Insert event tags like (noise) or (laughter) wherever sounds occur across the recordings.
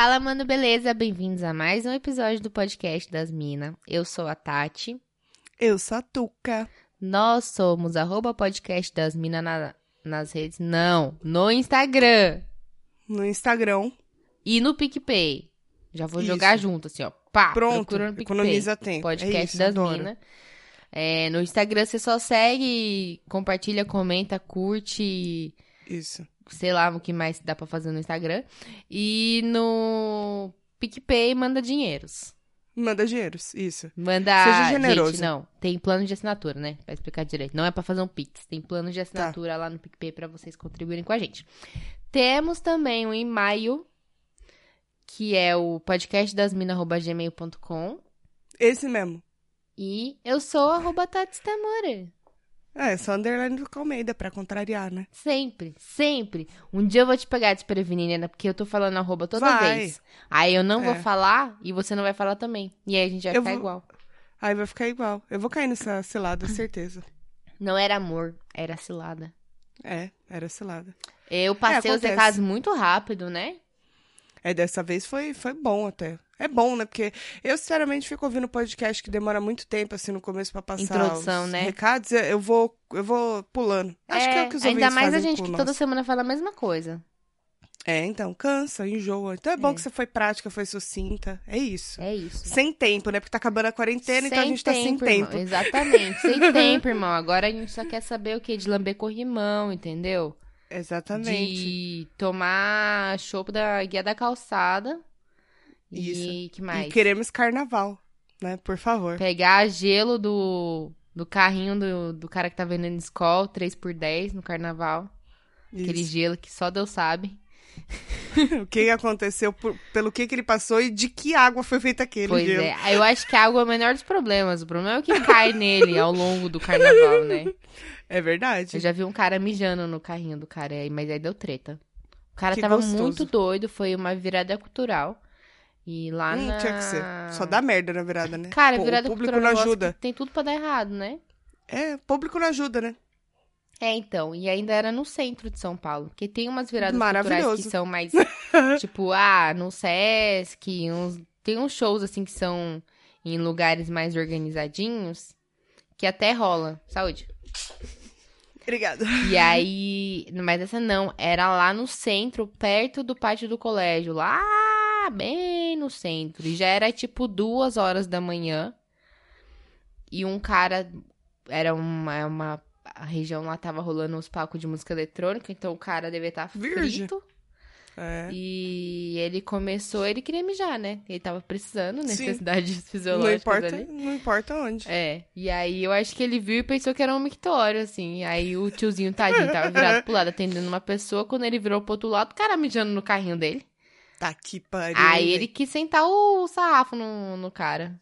Fala, mano, beleza? Bem-vindos a mais um episódio do podcast das Minas. Eu sou a Tati. Eu sou a Tuca. Nós somos arroba podcast das Minas na- nas redes. Não, no Instagram No Instagram. e no PicPay. Já vou Isso. jogar junto, assim, ó. Pá, Pronto. Economiza tempo. Podcast é isso, das. Minas. É, no Instagram você só segue, compartilha, comenta, curte, Isso. sei lá o que mais dá pra fazer no Instagram. E no PicPay manda dinheiros. Manda dinheiros. Isso. Manda. Seja generoso. Gente, não. Tem plano de assinatura, né? Pra explicar direito. Não é pra fazer um Pix. Tem plano Tá. de assinatura lá no PicPay pra vocês contribuírem com a gente. Temos também um e-mail, que é o podcastdasmina.gmail.com. Esse mesmo. E eu sou arroba Tati Tamura. É, só underline do Calmeida pra contrariar, né? Sempre, sempre. Um dia eu vou te pegar desprevenido, porque eu tô falando arroba toda Vai. vez. Aí eu não vou É. falar e você não vai falar também. E aí a gente vai Eu ficar vou- igual. Aí vai ficar igual. Eu vou cair nessa cilada, (laughs) certeza. Não era amor, era cilada. É, era cilada. Eu passei os acontece. recados muito rápido, né? É, dessa vez foi, foi bom até. É bom, né? Porque eu, sinceramente, fico ouvindo podcast que demora muito tempo, assim, no começo pra passar Introdução, os né? recados. Eu vou, eu vou pulando. Acho que é o que os ainda ouvintes mais a gente que toda semana fala a mesma coisa. É, então, cansa, enjoa. Então é bom É. que você foi prática, foi sucinta. É isso. É isso. Sem tempo, né? Porque tá acabando a quarentena, então a Sem gente tá sem irmão. tempo. Exatamente, sem (laughs) tempo, irmão. Agora a gente só quer saber o quê? De lamber corrimão, entendeu? Exatamente. De tomar chopp da guia da calçada. Isso. E que mais? E queremos carnaval, né? Por favor. Pegar gelo do, do carrinho do, do cara que tá vendendo escola, 3x10 no carnaval. Aquele Isso. gelo que só Deus sabe. (laughs) o que aconteceu, por- pelo que, que ele passou e de que água foi feito aquele Pois gelo. é. Eu acho que a água é o menor dos problemas. O problema é o que cai nele ao longo do carnaval, né? (laughs) É verdade. Eu já vi um cara mijando no carrinho do cara, mas aí deu treta. O cara Que tava gostoso. muito doido, foi uma virada cultural. E lá Hum, na... tinha que ser. Só dá merda na virada, né? Cara, Pô, virada o público cultural não ajuda. tem tudo pra dar errado, né? É, público não ajuda, né? É, então, e ainda era no centro de São Paulo. Porque tem umas viradas culturais que são mais, (laughs) tipo, ah, no Sesc, uns... tem uns shows, assim, que são em lugares mais organizadinhos, que até rola. Saúde. Obrigada. E aí, mas essa não, era lá no centro, perto do pátio do colégio, lá bem no centro. E já era tipo duas horas da manhã. E um cara, era uma, uma a região lá tava rolando uns palcos de música eletrônica, então o cara devia estar Virgem. frito. É. E ele começou, ele queria mijar, né? Ele tava precisando, Sim. necessidades (laughs) Não fisiológicas importa, ali. não importa onde. É, e aí eu acho que ele viu e pensou que era um mictório, assim. Aí o tiozinho, tadinho, tava virado (laughs) pro lado atendendo uma pessoa. Quando ele virou pro outro lado, o cara mijando no carrinho dele. Tá que pariu. aí ele quis sentar o sarrafo no, no cara.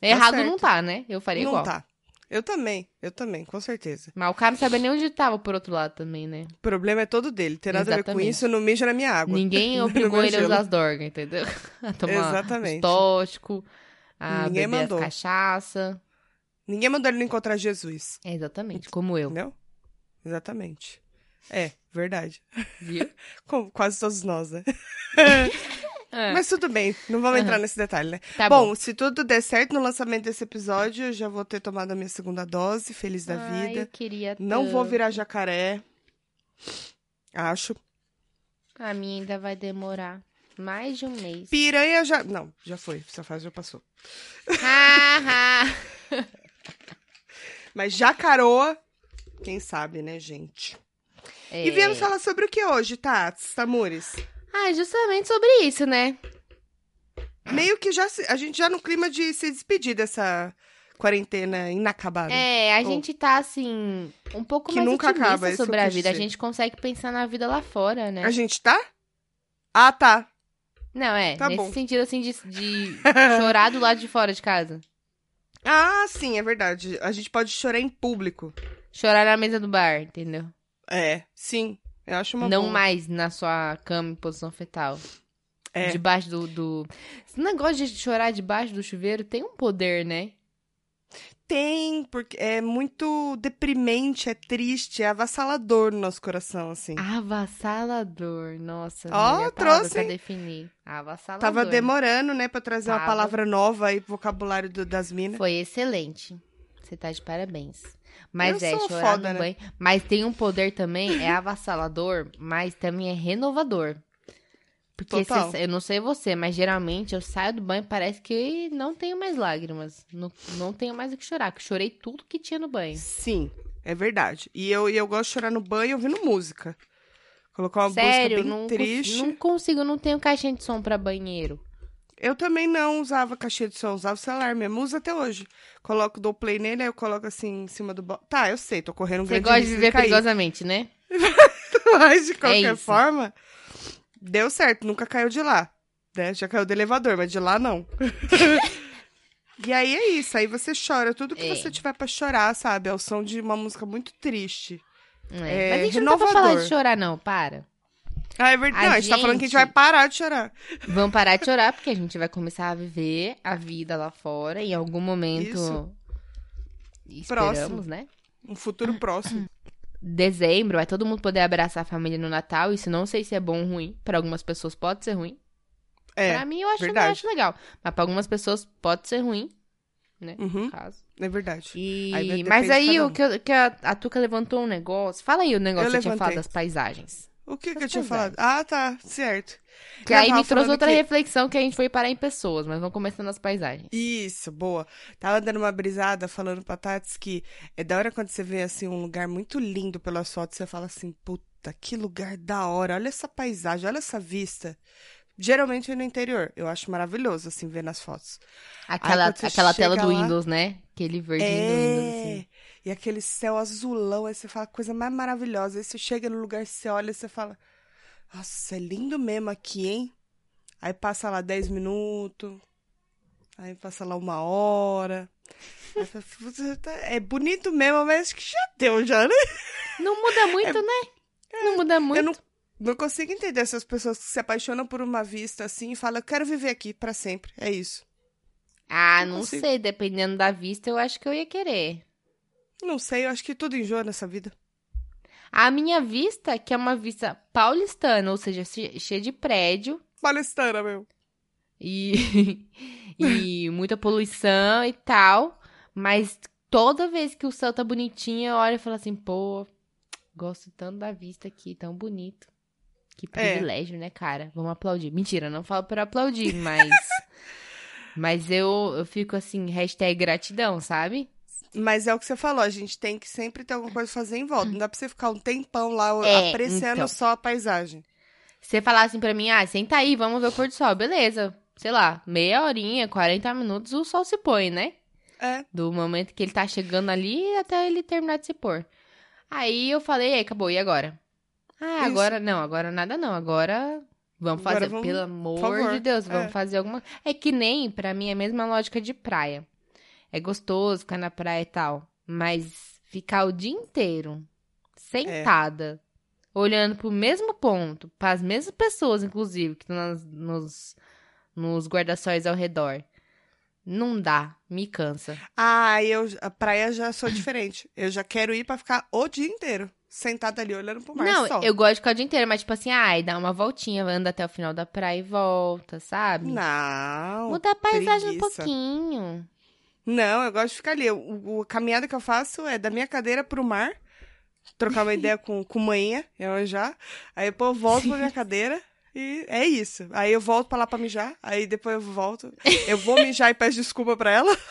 Errado não certo. tá, né? Eu faria Não igual. tá. Eu também, eu também, com certeza. Mas o cara não sabia nem onde tava por outro lado também, né? O problema é todo dele. Tem nada a ver com isso, não mija na minha água. Ninguém (laughs) obrigou ele a usar as dorgas, entendeu? (laughs) A tomar Exatamente. os tóxicos, a Ninguém beber mandou. cachaça. Ninguém mandou ele não encontrar Jesus. É, exatamente, como eu, Entendeu? Exatamente. É, verdade. viu? (laughs) Como quase todos nós, né? É, Mas tudo bem, não vamos Aham. entrar nesse detalhe, né? tá bom, bom. se tudo der certo no lançamento desse episódio, eu já vou ter tomado a minha segunda dose, feliz da Ai, vida. eu queria Não vou tanto. virar jacaré. Acho. A minha ainda vai demorar mais de um mês. Piranha já. Não, já foi. Essa fase já passou. (laughs) Mas jacaroa, quem sabe, né, gente? É. E viemos falar sobre o que hoje, Tats, Tamures? Ah, justamente sobre isso, né? Meio que já se- a gente já no clima de se despedir dessa quarentena inacabada. É, a Ou- gente tá assim, um pouco Que mais nunca acaba, é sobre a vida. A gente consegue pensar na vida lá fora, né? A gente tá? Ah, tá. Não, é, Tá nesse bom. sentido assim de, de (laughs) chorar do lado de fora de casa. Ah, sim, é verdade. A gente pode chorar em público. Chorar na mesa do bar, entendeu? É, sim. Eu acho uma Não boa. mais na sua cama em posição fetal. É. Debaixo do, do. Esse negócio de chorar debaixo do chuveiro tem um poder, né? Tem, porque é muito deprimente, é triste, é avassalador no nosso coração, assim. Avassalador, nossa. Ó, palavra trouxe, pra definir. Avassalador. Tava demorando, né, pra trazer uma Tava. palavra nova aí pro vocabulário do- das minas. Foi excelente. Você tá de parabéns. Mas Eu é, chorar foda, no né? banho. Mas tem um poder também, é avassalador, mas também é renovador. Porque cê- eu não sei você, mas geralmente eu saio do banho e parece que não tenho mais lágrimas. Não, não tenho mais o que chorar, que chorei tudo que tinha no banho. Sim, é verdade. E eu, eu gosto de chorar no banho ouvindo música. Colocar uma Sério, música bem não, cons- triste. não consigo, não tenho caixinha de som pra banheiro. Eu também não usava caixinha de som, usava o celular mesmo. Uso até hoje. Coloco, dou play nele, aí eu coloco assim em cima do... bo- Tá, eu sei, tô correndo um Você grande gosta de viver cair. perigosamente, né? (laughs) Mas, de qualquer É forma, deu certo, nunca caiu de lá. Né? Já caiu do elevador, mas de lá não. (laughs) e aí é isso, aí você chora. Tudo que É. você tiver pra chorar, sabe? É o som de uma música muito triste. É, Mas a gente não tá pra falar renovador. de chorar, não, para. Ah, é verdade. A Não, a gente tá falando que a gente gente- vai parar de chorar. Vamos parar de chorar, (laughs) porque a gente vai começar a viver a vida lá fora. Em algum momento. Isso. Esperamos, Próximo. né? Um futuro próximo. (clears throat) Dezembro, vai todo mundo poder abraçar a família no Natal. Isso não sei se é bom ou ruim. Pra algumas pessoas pode ser ruim. É, pra mim, eu acho, eu acho legal. Mas pra algumas pessoas pode ser ruim, né? Uhum. Caso. é verdade. E... Aí Mas aí o que, que a, a Tuca levantou um negócio. Fala aí o negócio Eu que você tinha levantei. falado das paisagens. O que, que eu tinha paisagens. falado? Ah, tá, certo. Que aí me trouxe outra que- reflexão que a gente foi parar em pessoas, mas vamos começando nas paisagens. Isso, boa. Tava dando uma brisada falando pra Tats que é da hora quando você vê assim um lugar muito lindo pelas fotos, você fala assim, puta, que lugar da hora, olha essa paisagem, olha essa vista. Geralmente é no interior, eu acho maravilhoso assim ver nas fotos. Aquela, aquela tela chega do lá- Windows, né? Aquele verdinho do Windows, assim. É. E aquele céu azulão, aí você fala, coisa mais maravilhosa. Aí você chega no lugar, você olha e você fala, nossa, é lindo mesmo aqui, hein? Aí passa lá 10 minutos, aí passa lá uma hora. Fala, "Puta, tá- é bonito mesmo, mas acho que já deu já, né? Não muda (laughs) muito, né? Não muda muito. Eu não, não consigo entender essas pessoas que se apaixonam por uma vista assim e falam, eu quero viver aqui pra sempre. É isso. Ah, não não sei. Dependendo da vista, eu acho que eu ia querer. Não sei, eu acho que tudo enjoa nessa vida. A minha vista, que é uma vista paulistana, ou seja, che- cheia de prédio Palestana, meu. e, (laughs) e muita poluição e tal. Mas toda vez que o céu tá bonitinho, eu olho e falo assim, pô, gosto tanto da vista aqui, tão bonito. Que É. privilégio, né, cara? Vamos aplaudir. Mentira, não falo pra aplaudir, mas. (laughs) mas eu, eu fico assim, hashtag gratidão, sabe? Mas é o que você falou, a gente tem que sempre ter alguma coisa pra fazer em volta. Não dá pra você ficar um tempão lá É, apreciando então. só a paisagem. Se você falar assim pra mim, ah, senta aí, vamos ver o pôr do sol. Beleza. Sei lá, meia horinha, 40 minutos, o sol se põe, né? É, Do momento que ele tá chegando ali até ele terminar de se pôr. Aí eu falei, aí, acabou, e agora? Ah, Isso. agora não, agora nada não. Agora vamos Agora fazer, vamos- pelo amor de Deus, vamos é. fazer alguma. É que nem, pra mim, é a mesma lógica de praia. É gostoso ficar na praia e tal. Mas ficar o dia inteiro sentada, olhando pro mesmo ponto, para as mesmas pessoas, inclusive, que estão nos, nos guarda-sóis ao redor. Não dá, me cansa. Ah, eu, a praia já sou (laughs) diferente. Eu já quero ir pra ficar o dia inteiro, sentada ali olhando pro mar Não, eu gosto de ficar o dia inteiro, mas tipo assim, ai, dá uma voltinha, anda até o final da praia e volta, sabe? Não. Muda a paisagem um preguiça. pouquinho. Não, eu gosto de ficar ali. O, a caminhada que eu faço é da minha cadeira pro mar, trocar uma ideia com, com manhã, eu já. Aí depois eu volto pra minha (laughs) cadeira e é isso. Aí eu volto pra lá pra mijar, aí depois eu volto. Eu vou mijar e peço desculpa pra ela. (laughs)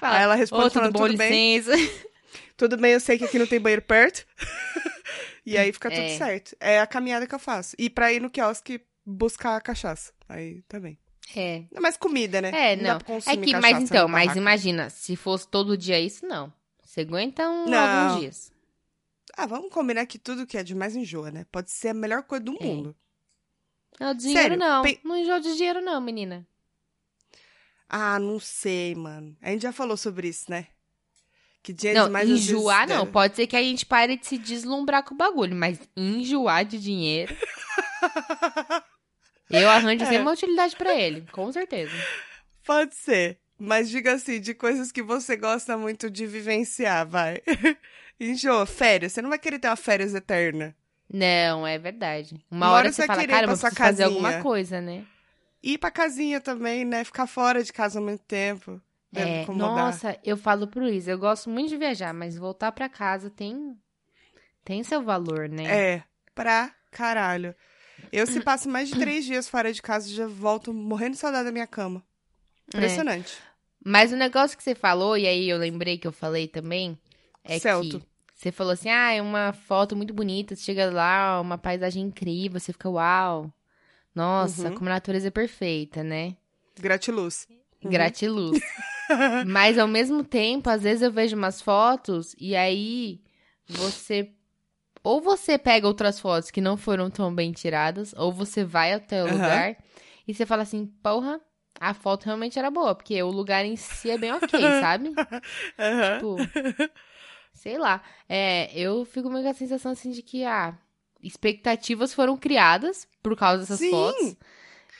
Fala, Aí ela responde Ô, tudo falando, bom, tudo bem? licença. (laughs) Tudo bem, eu sei que aqui não tem banheiro perto. e aí fica tudo É. certo. É a caminhada que eu faço. E pra ir no quiosque buscar a cachaça. Aí também. É. É mais comida, né? É, não. pra É que, mas então, mas imagina, se fosse todo dia isso, não. Você aguenta um, Não. alguns dias. Ah, vamos combinar que tudo que é demais enjoa, né? Pode ser a melhor coisa do É. mundo. Não, dinheiro Sério, não. pe- Não enjoo de dinheiro não, menina. Ah, não sei, mano. A gente já falou sobre isso, né? Que dinheiro Não, demais vezes enjoar não. Pode ser que a gente pare de se deslumbrar com o bagulho, mas enjoar de dinheiro. (laughs) eu arranjo É. sempre uma utilidade pra ele, com certeza. Pode ser. Mas diga assim, de coisas que você gosta muito de vivenciar, vai. (laughs) Enjoa, férias. Você não vai querer ter uma férias eterna. Não, é verdade. Uma, Uma hora, hora você você vai fala, querer cara, ir eu sua fazer alguma coisa, né? Ir pra casinha também, né? Ficar fora de casa há muito tempo. Deve É, nossa, eu falo pro Luiz, eu gosto muito de viajar, mas voltar pra casa tem tem seu valor, né? É, pra caralho. Eu, se passo mais de três dias fora de casa, já volto morrendo de saudade da minha cama. É. Impressionante. Mas o negócio que você falou, e aí eu lembrei que eu falei também, é Celto. que você falou assim, ah, é uma foto muito bonita, você chega lá, uma paisagem incrível, você fica, uau, nossa, Uhum. como a natureza é perfeita, né? Gratiluz. Uhum. Gratiluz. (laughs) Mas ao mesmo tempo, às vezes eu vejo umas fotos e aí você. Ou você pega outras fotos que não foram tão bem tiradas, ou você vai até o Aham. lugar e você fala assim, porra, a foto realmente era boa, porque o lugar em si é bem ok, (laughs) sabe? Aham. Tipo, sei lá. É, eu fico meio com a sensação assim de que, ah, expectativas foram criadas por causa dessas Sim. fotos.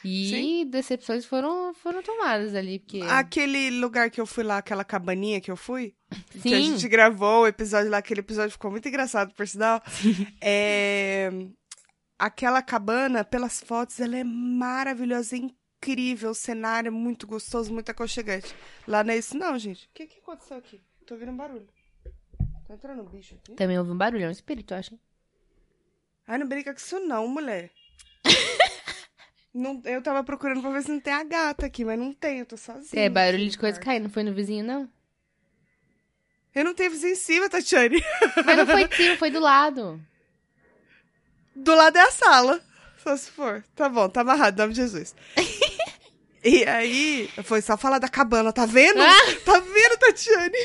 E Sim. decepções foram, foram tomadas ali, porque... Aquele lugar que eu fui lá, aquela cabaninha que eu fui, (laughs) que a Sim. gente gravou o episódio lá, aquele episódio ficou muito engraçado, por sinal. É... Aquela cabana, pelas fotos, ela é maravilhosa, é incrível, o cenário é muito gostoso, muito aconchegante. Lá não é isso não, gente. O que, que aconteceu aqui? Tô ouvindo um barulho. Tá entrando um bicho aqui? Também houve um barulho, é um espírito, eu acho. Ai, não brinca com isso não, mulher. (laughs) não, eu tava procurando pra ver se não tem a gata aqui, mas não tem, eu tô sozinha. É, barulho de coisa caindo, não foi no vizinho, não? Eu não tenho vizinho em cima, Tatiane. Mas não foi de (laughs) cima, foi do lado. Do lado é a sala. Só se for. Tá bom, tá amarrado, em nome de Jesus. (laughs) e aí, foi só falar da cabana, tá vendo? Ah! Tá vendo, Tatiane?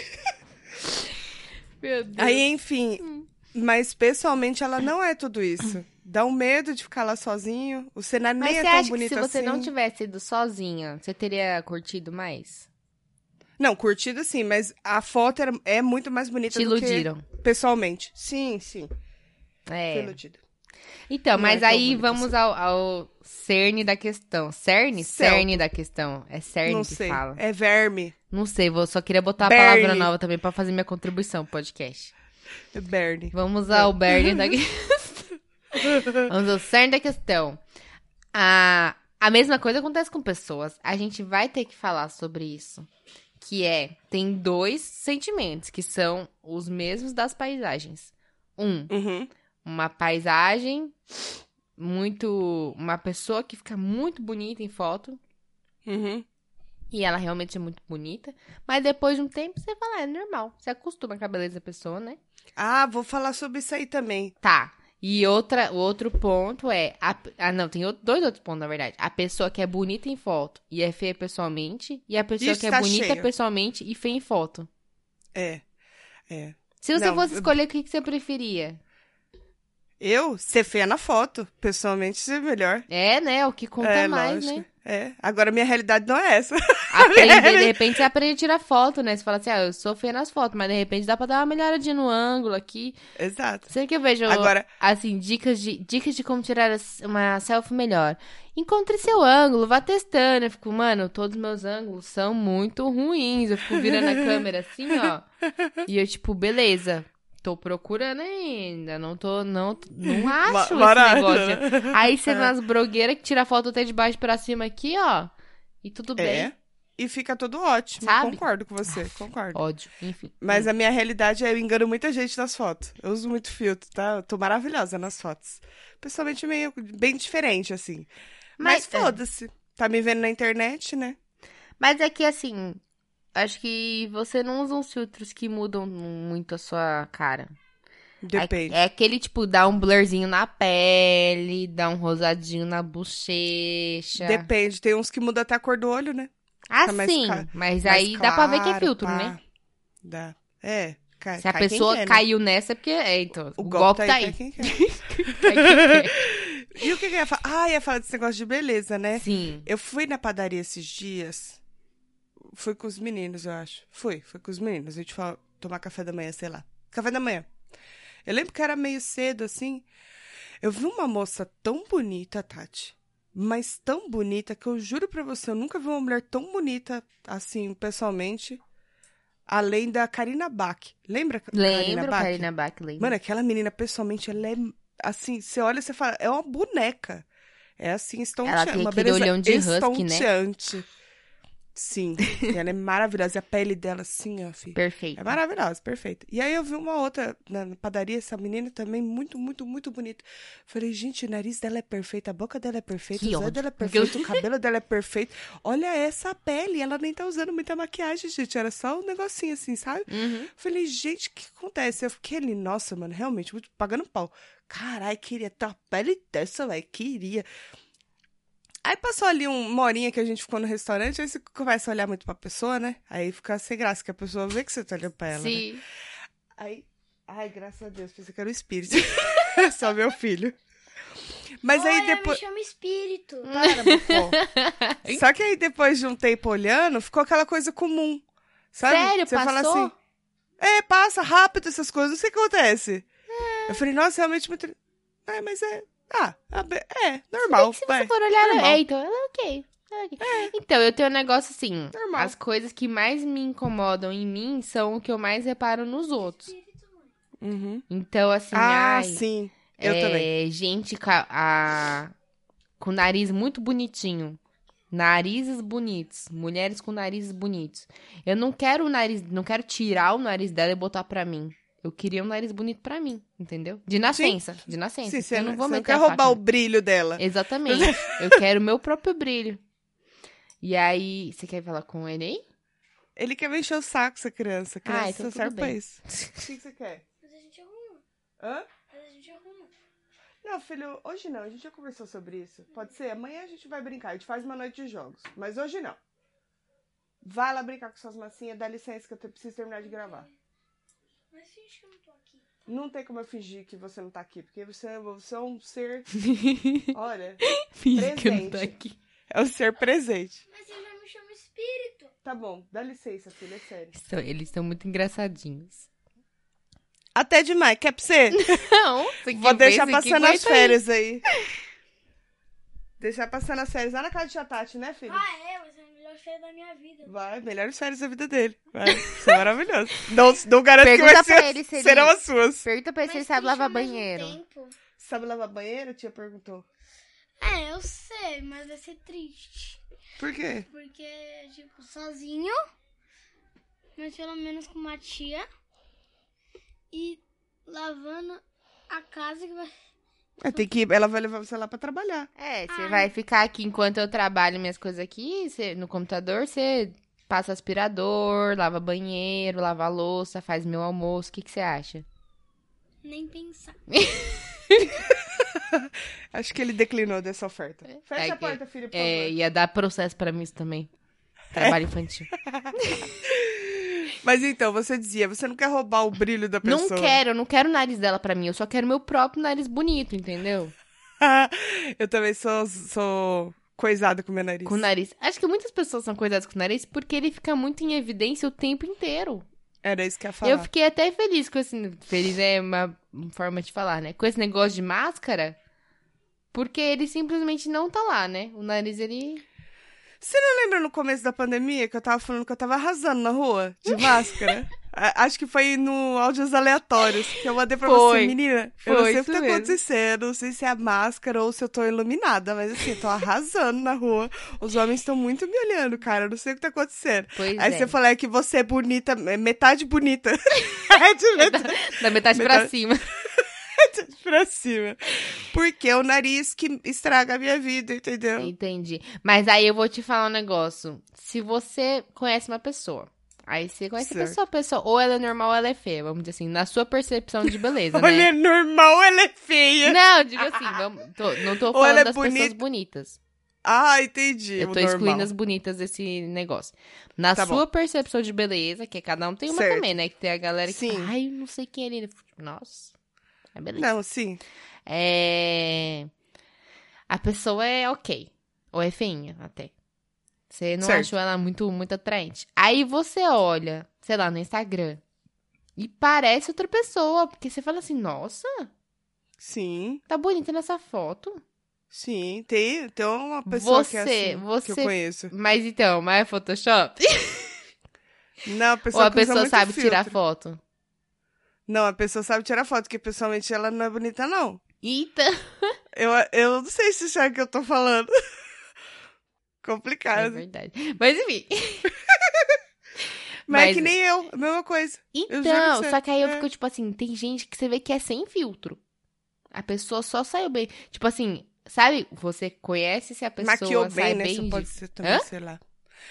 Meu Deus. Aí, enfim. Mas pessoalmente ela não é tudo isso. Dá um medo de ficar lá sozinho. O cenário Mas nem é tão acha que bonito se você assim. não tivesse ido sozinha, você teria curtido mais? Não, curtido sim, mas a foto era- é muito mais bonita Te do iludiram. que pessoalmente. Sim, sim. Fui É. iludida. Então, Não mas é aí bonito vamos ao, ao cerne da questão. Cerne? Celto. Cerne da questão. É cerne não que sei. fala. É verme. Não sei, vou só queria botar a Bernie. palavra nova também pra fazer minha contribuição pro podcast. É Bernie. Vamos ao Bernie da (laughs) (laughs) Vamos ao cerne da questão. A, a mesma coisa acontece com pessoas. A gente vai ter que falar sobre isso. Que é, tem dois sentimentos que são os mesmos das paisagens. Um, Uhum. uma paisagem muito. Uma pessoa que fica muito bonita em foto. Uhum. E ela realmente é muito bonita. Mas depois de um tempo você fala, "Ah, é normal. Você acostuma com a beleza da pessoa, né? Ah, vou falar sobre isso aí também. Tá. E outra, o outro ponto é. a- ah, não, tem outro- dois outros pontos, na verdade. A pessoa que é bonita em foto e é feia pessoalmente. E a pessoa Isso que é tá bonita cheio. pessoalmente e feia em foto. É. É. Se você Não, fosse eu- escolher, o que, que você preferia? Eu, ser feia na foto. Pessoalmente, ser melhor. É, né? O que conta é, mais, lógico. né? É. Agora, minha realidade não é essa. (laughs) Aprender, de repente você aprende a tirar foto, né? Você fala assim, ah, eu sou feia nas fotos, mas de repente dá pra dar uma melhoradinha no ângulo aqui. Exato. Sempre que eu vejo, Agora, assim, dicas de, dicas de como tirar uma selfie melhor. Encontre seu ângulo, vá testando. Eu fico, mano, todos os meus ângulos são muito ruins. Eu fico virando a (laughs) câmera assim, ó. E eu, tipo, beleza. Tô procurando ainda. Não tô, não, não (laughs) acho esse barato, negócio. né? (laughs) Aí você vê umas blogueiras que tira foto até de baixo pra cima aqui, ó. E tudo bem. é. E fica tudo ótimo. Sabe? Concordo com você, concordo. Ódio, enfim. Mas a minha realidade é eu engano muita gente nas fotos. Eu uso muito filtro, tá? Eu tô maravilhosa nas fotos. Pessoalmente, meio bem diferente, assim. Mas, Mas, é. foda-se. Tá me vendo na internet, né? Mas é que assim, acho que você não usa uns filtros que mudam muito a sua cara. Depende. É, é aquele tipo, dá um blurzinho na pele, dá um rosadinho na bochecha. Depende. Tem uns que mudam até a cor do olho, né? Ah, mais sim, ca- mas Mais aí dá pra ver que é claro, filtro, pá. né? Dá. É. Cai, Se a pessoa quer, né? caiu nessa, é porque. É, então, O, o, golpe, tá aí. tá aí. (laughs) quer. E o que, que eu ia falar? Ah, ia falar desse negócio de beleza, né? Sim. Eu fui na padaria esses dias. Fui com os meninos, eu acho. Fui, fui com os meninos. A gente foi tomar café da manhã, sei lá. Café da manhã. Eu lembro que era meio cedo, assim. Eu vi uma moça tão bonita, Tati. mas tão bonita que eu juro pra você, eu nunca vi uma mulher tão bonita assim, pessoalmente. Além da Karina Bach. Lembra Lembro, Bach? Karina Bach, lembro. Mano, aquela menina, pessoalmente, ela é assim, você olha e você fala, é uma boneca. É assim, estonteante. Ela tem uma aquele beleza olhão de husky, né? Sim, ela é maravilhosa. E a pele dela, assim, ó, filho. Perfeito. É maravilhosa, perfeita. E aí eu vi uma outra na padaria, essa menina também muito, muito, muito bonita. Falei, gente, o nariz dela é perfeito, a boca dela é perfeita, Que olhos ódio. dela é perfeito, o (laughs) cabelo dela é perfeito. Olha essa pele, ela nem tá usando muita maquiagem, gente. Era só um negocinho assim, sabe? Uhum. Falei, gente, o que acontece? Eu fiquei ali, nossa, mano, realmente, muito pagando pau. Caralho, queria ter uma pele dessa, velho, queria. Aí passou ali um- uma horinha que a gente ficou no restaurante, aí você começa a olhar muito pra pessoa, né? Aí fica sem graça, que a pessoa vê que você tá olhando pra ela, né? Sim. Aí, ai, graças a Deus, pensei que era o espírito. (laughs) Só meu filho. Mas aí Olha, depois. me chama espírito. Para. (laughs) Só que aí depois de um tempo olhando, ficou aquela coisa comum. Sabe? Sério, Você fala passou? assim. É, passa rápido essas coisas, não sei o que acontece. Eu falei, nossa, realmente muito. É, mas é. Ah, é, normal. Se vai. você for olhar, ela normal. é, então, ela é ok. ela é ok. Então, eu tenho um negócio assim, Normal. as coisas que mais me incomodam em mim são o que eu mais reparo nos outros. Uhum. Então, assim, Ah, ai, sim. Eu é, também. gente com, a- com nariz muito bonitinho. Narizes bonitos. Mulheres com narizes bonitos. Eu não quero o nariz, não quero tirar o nariz dela e botar pra mim. Eu queria um nariz bonito pra mim, entendeu? De nascença, de nascença. Sim, você eu não, vou você não quer roubar o brilho dela. Exatamente. (laughs) Eu quero o meu próprio brilho. E aí, você quer falar com ele aí? Ele quer me encher o saco, essa criança. A criança Ah, então serve pra isso. (laughs) O que você quer? Mas a gente arruma. Hã? Mas a gente arruma. Não, filho, hoje não. A gente já conversou sobre isso. Pode ser? Amanhã a gente vai brincar. A gente faz uma noite de jogos. Mas hoje não. Vai lá brincar com suas massinhas. Dá licença que eu preciso terminar de gravar. Mas finge que eu não tô aqui. Não tem como eu fingir que você não tá aqui. Porque você, você é um ser... (laughs) Olha, Finge que eu não tô Presente. aqui. é um ser presente. Mas você já me chama espírito. Tá bom. Dá licença, filho. É sério. Estão- Eles estão muito engraçadinhos. Até demais. Quer pra você? (laughs) Não, você Vou deixar passando as aguenta aí. férias aí. Deixar passando as férias lá na casa de Chatati, né, filho? Ah, é? Vai a férias da minha vida. Vai, melhores férias da vida dele. Vai, isso é maravilhoso. (laughs) Não, não garanto que Pergunta vai pra ser, ele se ele- serão as suas. Pergunta pra ele se ele sabe lavar banheiro. tempo. Sabe lavar banheiro? Tia perguntou. É, eu sei, mas vai ser triste. Por quê? Porque, tipo, sozinho, mas pelo menos com uma tia. E lavando a casa que vai. É, tem que, ela vai levar você lá pra trabalhar. É, você Ah. vai ficar aqui enquanto eu trabalho minhas coisas aqui, você- no computador, você passa aspirador, lava banheiro, lava louça, faz meu almoço. O que, você acha? Nem pensar. (laughs) Acho que ele declinou dessa oferta. Fecha É a porta, filho, por É, favor. ia dar processo pra mim isso também. Trabalho infantil. (laughs) Mas então, você dizia, você não quer roubar o brilho da pessoa. Não quero, eu não quero o nariz dela pra mim. Eu só quero meu próprio nariz bonito, entendeu? (laughs) eu também sou, sou coisada com meu nariz. Com o nariz. Acho que muitas pessoas são cuidadas com o nariz porque ele fica muito em evidência o tempo inteiro. Era isso que eu ia falar. Eu fiquei até feliz com esse. Feliz é uma forma de falar, né? Com esse negócio de máscara. Porque ele simplesmente não tá lá, né? O nariz, ele. Você não lembra no começo da pandemia que eu tava falando que eu tava arrasando na rua de máscara? (laughs) Acho que foi no áudios aleatórios que eu mandei pra Foi. você, menina. eu não Foi sei o que tá acontecendo, não sei se é a máscara ou se eu tô iluminada, mas assim, eu tô arrasando na rua. Os homens estão muito me olhando, cara. Eu não sei o que tá acontecendo. Pois Aí é. você falou é que você é bonita, é metade bonita. (laughs) é de (laughs) metade, Da metade pra Metade- cima. pra cima. Porque é o nariz que estraga a minha vida, entendeu? Entendi. Mas aí eu vou te falar um negócio. Se você conhece uma pessoa. Aí você conhece a Certo. pessoa, a pessoa, ou ela é normal ou ela é feia, vamos dizer assim, na sua percepção de beleza, Olha, né? é normal, ela é feia. Não, digo assim, vamos, tô- não tô falando é das pessoas bonita. bonitas. Ah, entendi. Eu tô normal. excluindo as bonitas desse negócio. Na Tá bom. sua percepção de beleza, que cada um tem uma Certo. também, né? Que tem a galera que Sim. ai, não sei quem é ele. Nossa, é beleza. Não, sim. É... A pessoa é ok. Ou é feinha, até. Você não Certo. achou ela muito, muito atraente. Aí você olha, sei lá, no Instagram. E parece outra pessoa. Porque você fala assim, nossa, Sim, tá bonita nessa foto. Sim, tem, tem uma pessoa que é Você- assim, que você- eu conheço. Mas então, mas é Photoshop? (laughs) Não, a Ou pessoa a que usa pessoa sabe tirar filtro. foto? Não, a pessoa sabe tirar foto, porque pessoalmente ela não é bonita, não. Eita! Eu, eu não sei se sabe o que eu tô falando. (laughs) É Complicado. verdade. Mas enfim. (laughs) Mas, é Mas- que nem eu, a mesma coisa. Então, só que aí eu é. fico, tipo assim, tem gente que você vê que é sem filtro. A pessoa só saiu bem. Tipo assim, sabe? Você conhece se a pessoa Maquiou sai bem, né? bem Isso de- pode ser também, Hã? sei lá.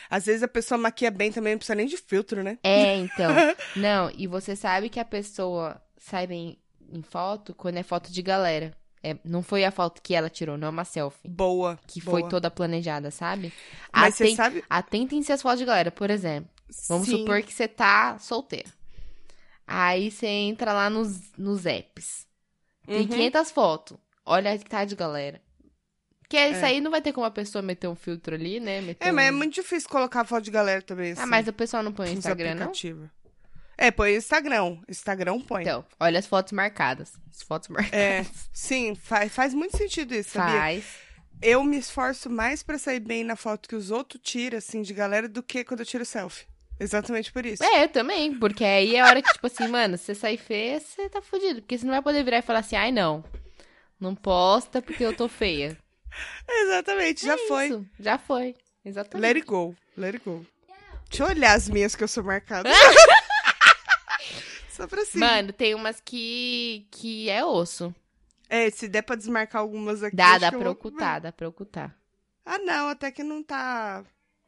Às vezes a pessoa maquia bem também, não precisa nem de filtro, né? É, então. (laughs) Não, e você sabe que a pessoa sai bem em foto quando é foto de galera. É, não foi a foto que ela tirou, não é uma selfie. Boa. Que boa. foi toda planejada, sabe? Mas você Aten- sabe. Atentem-se às fotos de galera. Por exemplo, vamos Sim. supor que você tá solteira. Aí você entra lá nos, nos apps. Tem Uhum. 500 fotos. Olha a que tá de galera. Que isso É. aí não vai ter como a pessoa meter um filtro ali, né? Meter É, mas é um- muito difícil colocar foto de galera também. Assim, Ah, mas o pessoal não põe no Instagram, não? É, põe Instagram. Instagram põe. Então, olha as fotos marcadas. As fotos marcadas. É, sim, faz, faz muito sentido isso, sabia? Faz. Eu me esforço mais pra sair bem na foto que os outros tiram, assim, de galera, do que quando eu tiro selfie. Exatamente por isso. É, eu também. Porque aí é a hora que, tipo assim, mano, se você sair feia, você tá fudido. Porque você não vai poder virar e falar assim, ai, não. Não posta porque eu tô feia. (laughs) Exatamente, já É foi. Isso, já foi. Exatamente. Let it go, let it go. Deixa eu olhar as minhas que eu sou marcada. (laughs) Só pra cima. Mano, tem umas que, que é osso. É, se der pra desmarcar algumas aqui. Dá, dá eu pra vou- ocultar, dá pra ocultar. Ah, não, até que não tá.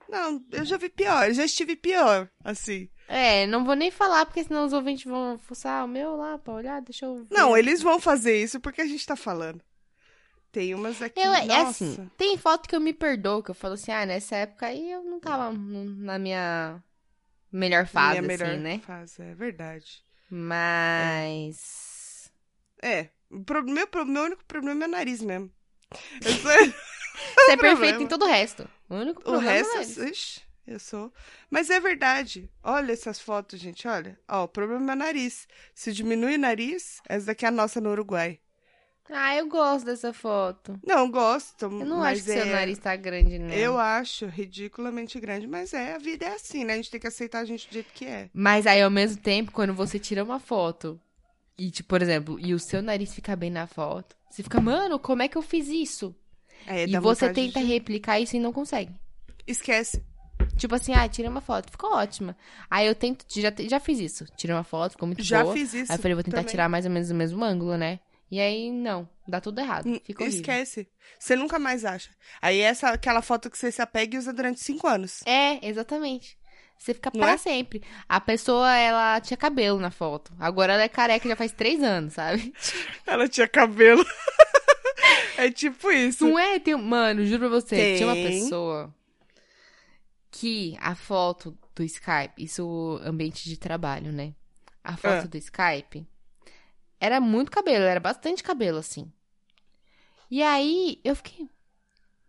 Não, eu já vi pior, eu já estive pior, assim. É, não vou nem falar, porque senão os ouvintes vão fuçar o meu lá pra olhar, deixa eu ver. Não, eles vão fazer isso porque a gente tá falando. Tem umas aqui. Eu, é nossa. assim, tem foto que eu me perdoo, que eu falo assim, ah, nessa época aí eu não tava na minha melhor fase, Minha melhor assim, né? fase, é verdade. Mas... É, o pro- meu, pro- meu único problema é o nariz mesmo. Eu (laughs) sou- Você é (laughs) perfeito em todo o resto. O único o problema resto, é ixi, eu sou. Mas é verdade. Olha essas fotos, gente, olha. Ó, o problema é meu nariz. Se diminui o nariz, essa daqui é a nossa no Uruguai. Ah, eu gosto dessa foto. Não, gosto. Eu não mas acho que é... seu nariz tá grande, não. Eu acho ridiculamente grande, mas é, a vida é assim, né? A gente tem que aceitar a gente do jeito que é. Mas aí, ao mesmo tempo, quando você tira uma foto e, tipo, por exemplo, e o seu nariz fica bem na foto, você fica, mano, como é que eu fiz isso? É, e você tenta de- replicar isso e não consegue. Esquece. Tipo assim, ah, tira uma foto, ficou ótima. Aí eu tento, já, já fiz isso. Tirei uma foto, ficou muito Já boa. fiz isso. Aí eu falei, vou tentar também. tirar mais ou menos o mesmo ângulo, né? E aí, não, dá tudo errado. Fica horrível. Esquece. Você nunca mais acha. Aí essa aquela foto que você se apega e usa durante cinco anos. É, exatamente. Você fica pra é? sempre. A pessoa, ela tinha cabelo na foto. Agora ela é careca já faz três anos, sabe? (laughs) Ela tinha cabelo. (laughs) é tipo isso. Não é? Tem... Mano, juro pra você, tinha uma Tem. pessoa que a foto do Skype, isso ambiente de trabalho, né? A foto Ah. do Skype era muito cabelo, era bastante cabelo, assim. E aí eu fiquei,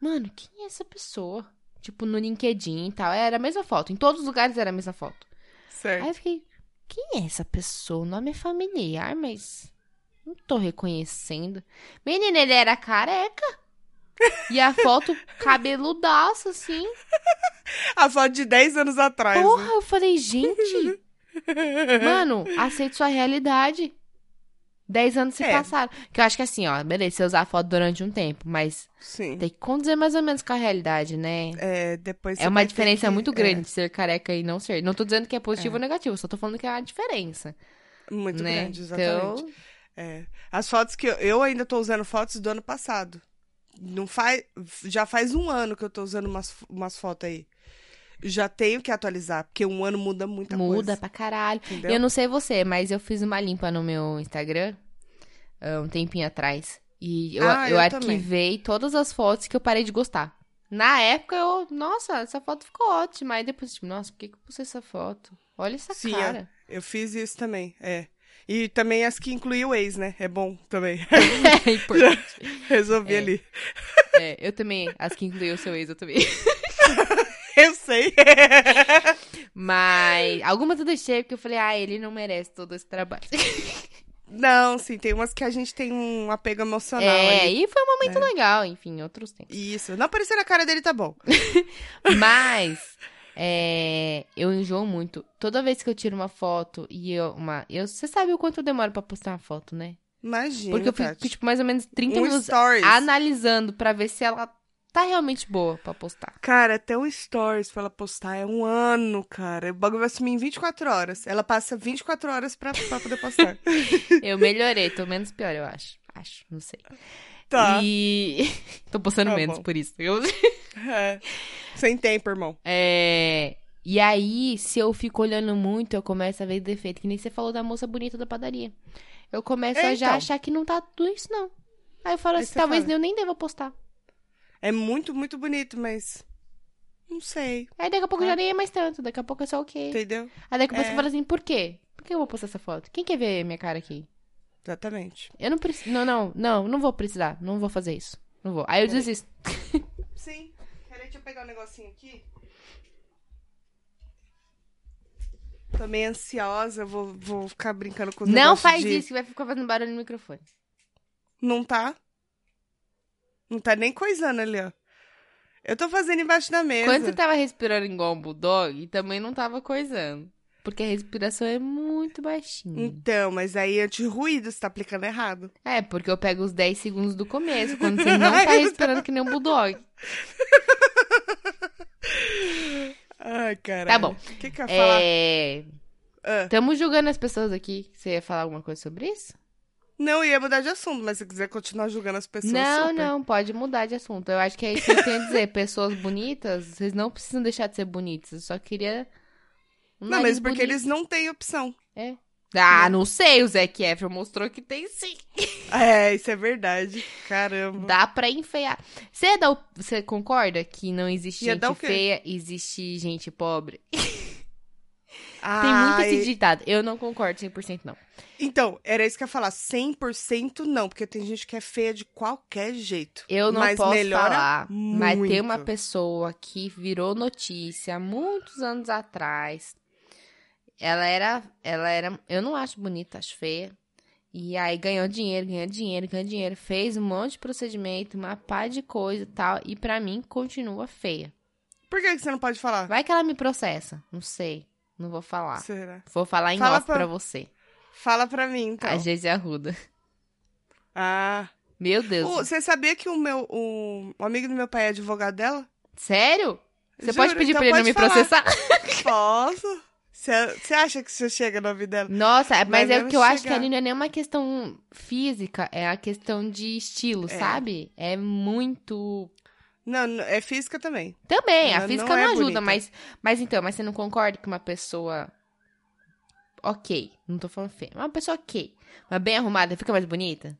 mano, quem é essa pessoa? Tipo, no LinkedIn e tal, era a mesma foto. Em todos os lugares era a mesma foto. Certo. Aí eu fiquei, quem é essa pessoa? O nome é familiar, mas não tô reconhecendo. Menina, ele era careca. E a foto (laughs) cabeludaço, assim. A foto de 10 anos atrás. né? Porra, eu falei, gente. (laughs) Mano, aceite sua realidade. Dez anos se É. passaram. Que eu acho que assim, ó, beleza, você usar a foto durante um tempo, mas Sim. tem que condizer mais ou menos com a realidade, né? É, depois É uma diferença que- muito é, grande de ser careca e não ser. Não tô dizendo que é positivo ou negativo, só tô falando que é uma diferença. muito né? grande, exatamente. Então, É. As fotos que eu, eu ainda tô usando fotos do ano passado. Não faz, já faz um ano que eu tô usando umas, umas fotos aí. Já tenho que atualizar, porque um ano muda muita muda coisa. pra caralho. Entendeu? Eu não sei você, mas eu fiz uma limpa no meu Instagram um tempinho atrás. E eu, Ah, eu eu arquivei todas as fotos que eu parei de gostar. Na época, eu, nossa, essa foto ficou ótima. Aí depois, tipo, nossa, por que, que eu pus essa foto? Olha essa Sim, cara. Eu fiz isso também, é. E também as que incluíam o ex, né? É bom também. (laughs) É importante. (laughs) Resolvi É. ali. É, eu também, as que incluíam o seu ex, eu também. (laughs) Eu sei. Mas algumas eu deixei porque eu falei, ah, ele não merece todo esse trabalho. Não, sim, tem umas que a gente tem um apego emocional É, ali. e foi um momento legal, enfim, outros tempos. Isso. Não aparecer na cara dele tá bom. (laughs) Mas é, eu enjoo muito. Toda vez que eu tiro uma foto e eu. Uma, eu você sabe o quanto eu demoro pra postar uma foto, né? Imagina. Porque eu fico, tipo, mais ou menos 30 um minutos stories. analisando pra ver se ela tá realmente boa pra postar. Cara, até um stories pra ela postar é um ano, cara. O bagulho vai sumir em 24 horas. Ela passa 24 horas pra, pra poder postar. (laughs) Eu melhorei, tô menos pior, eu acho. Acho, não sei. tá. E. (laughs) tô postando Tá menos bom. por isso. Eu... (laughs) É. Sem tempo, irmão. É. E aí, se eu fico olhando muito, eu começo a ver defeito. Que nem você falou da moça bonita da padaria. Eu começo É, a já então. achar que não tá tudo isso, não. Aí eu falo Aí assim, talvez fala. eu nem deva postar. É muito, muito bonito, mas. Não sei. Aí daqui a pouco Ah. já nem é mais tanto, daqui a pouco é só o quê? Entendeu? Aí daqui a pouco É. você fala assim, por quê? Por que eu vou postar essa foto? Quem quer ver minha cara aqui? Exatamente. Eu não preciso. Não, não, não, não vou precisar. Não vou fazer isso. Não vou. Aí eu Peraí. desisto. (laughs) Sim. Peraí, deixa eu pegar um negocinho aqui. Tô meio ansiosa, vou, vou ficar brincando com os Não faz de- isso, que vai ficar fazendo barulho no microfone. Não tá? Não tá nem coisando ali, ó. Eu tô fazendo embaixo da mesa. Quando você tava respirando igual um bulldog, também não tava coisando. Porque a respiração é muito baixinha. Então, mas aí anti-ruído, você tá aplicando errado. É, porque eu pego os 10 segundos do começo, quando você (laughs) não tá respirando que nem um bulldog. (laughs) Ai, caralho. Tá bom. O que que eu ia falar? É. Ah. Tamo julgando as pessoas aqui. Você ia falar alguma coisa sobre isso? Não, ia mudar de assunto, mas se quiser continuar julgando as pessoas, não, super. não, pode mudar de assunto. Eu acho que é isso que eu tenho a dizer. Pessoas bonitas, vocês não precisam deixar de ser bonitas. Eu só queria. um Não, mas porque bonito. eles não têm opção. É. Ah, não sei. O Zac Efron mostrou que tem sim. É, isso é verdade. Caramba. Dá pra enfeiar. Você, é da op- você concorda que não existe Ia gente feia, existe gente pobre? (laughs) Tem muito esse ditado. Eu não concordo 100% não. Então, era isso que eu ia falar. 100% não, porque tem gente que é feia de qualquer jeito. Eu não mas posso falar, mas tem uma muito. pessoa que virou notícia muitos anos atrás. Ela era, ela era, eu não acho bonita, acho feia. E aí ganhou dinheiro, ganhou dinheiro, ganhou dinheiro, fez um monte de procedimento, uma pá de coisa e tal, e pra mim continua feia. Por que, que você não pode falar? Vai que ela me processa, não sei, não vou falar. Será? Vou falar em Fala off pra- pra você. Fala pra mim, então. A Geise Arruda. Ah. Meu Deus. Você sabia que o meu o, o amigo do meu pai é advogado dela? Sério? Você Juro, pode pedir então pra ele não me falar. processar? (laughs) Posso? Você acha que você chega no ouvido dela? Nossa, mas Vai é mesmo que eu acho que ali não é nem uma questão física, é a questão de estilo, É. sabe? É muito. Não, não, é física também. Também, a Ela física não não, é ajuda, bonita. mas. Mas então, mas você não concorda que uma pessoa. Ok, não tô falando feia. Uma pessoa ok. Mas bem arrumada fica mais bonita?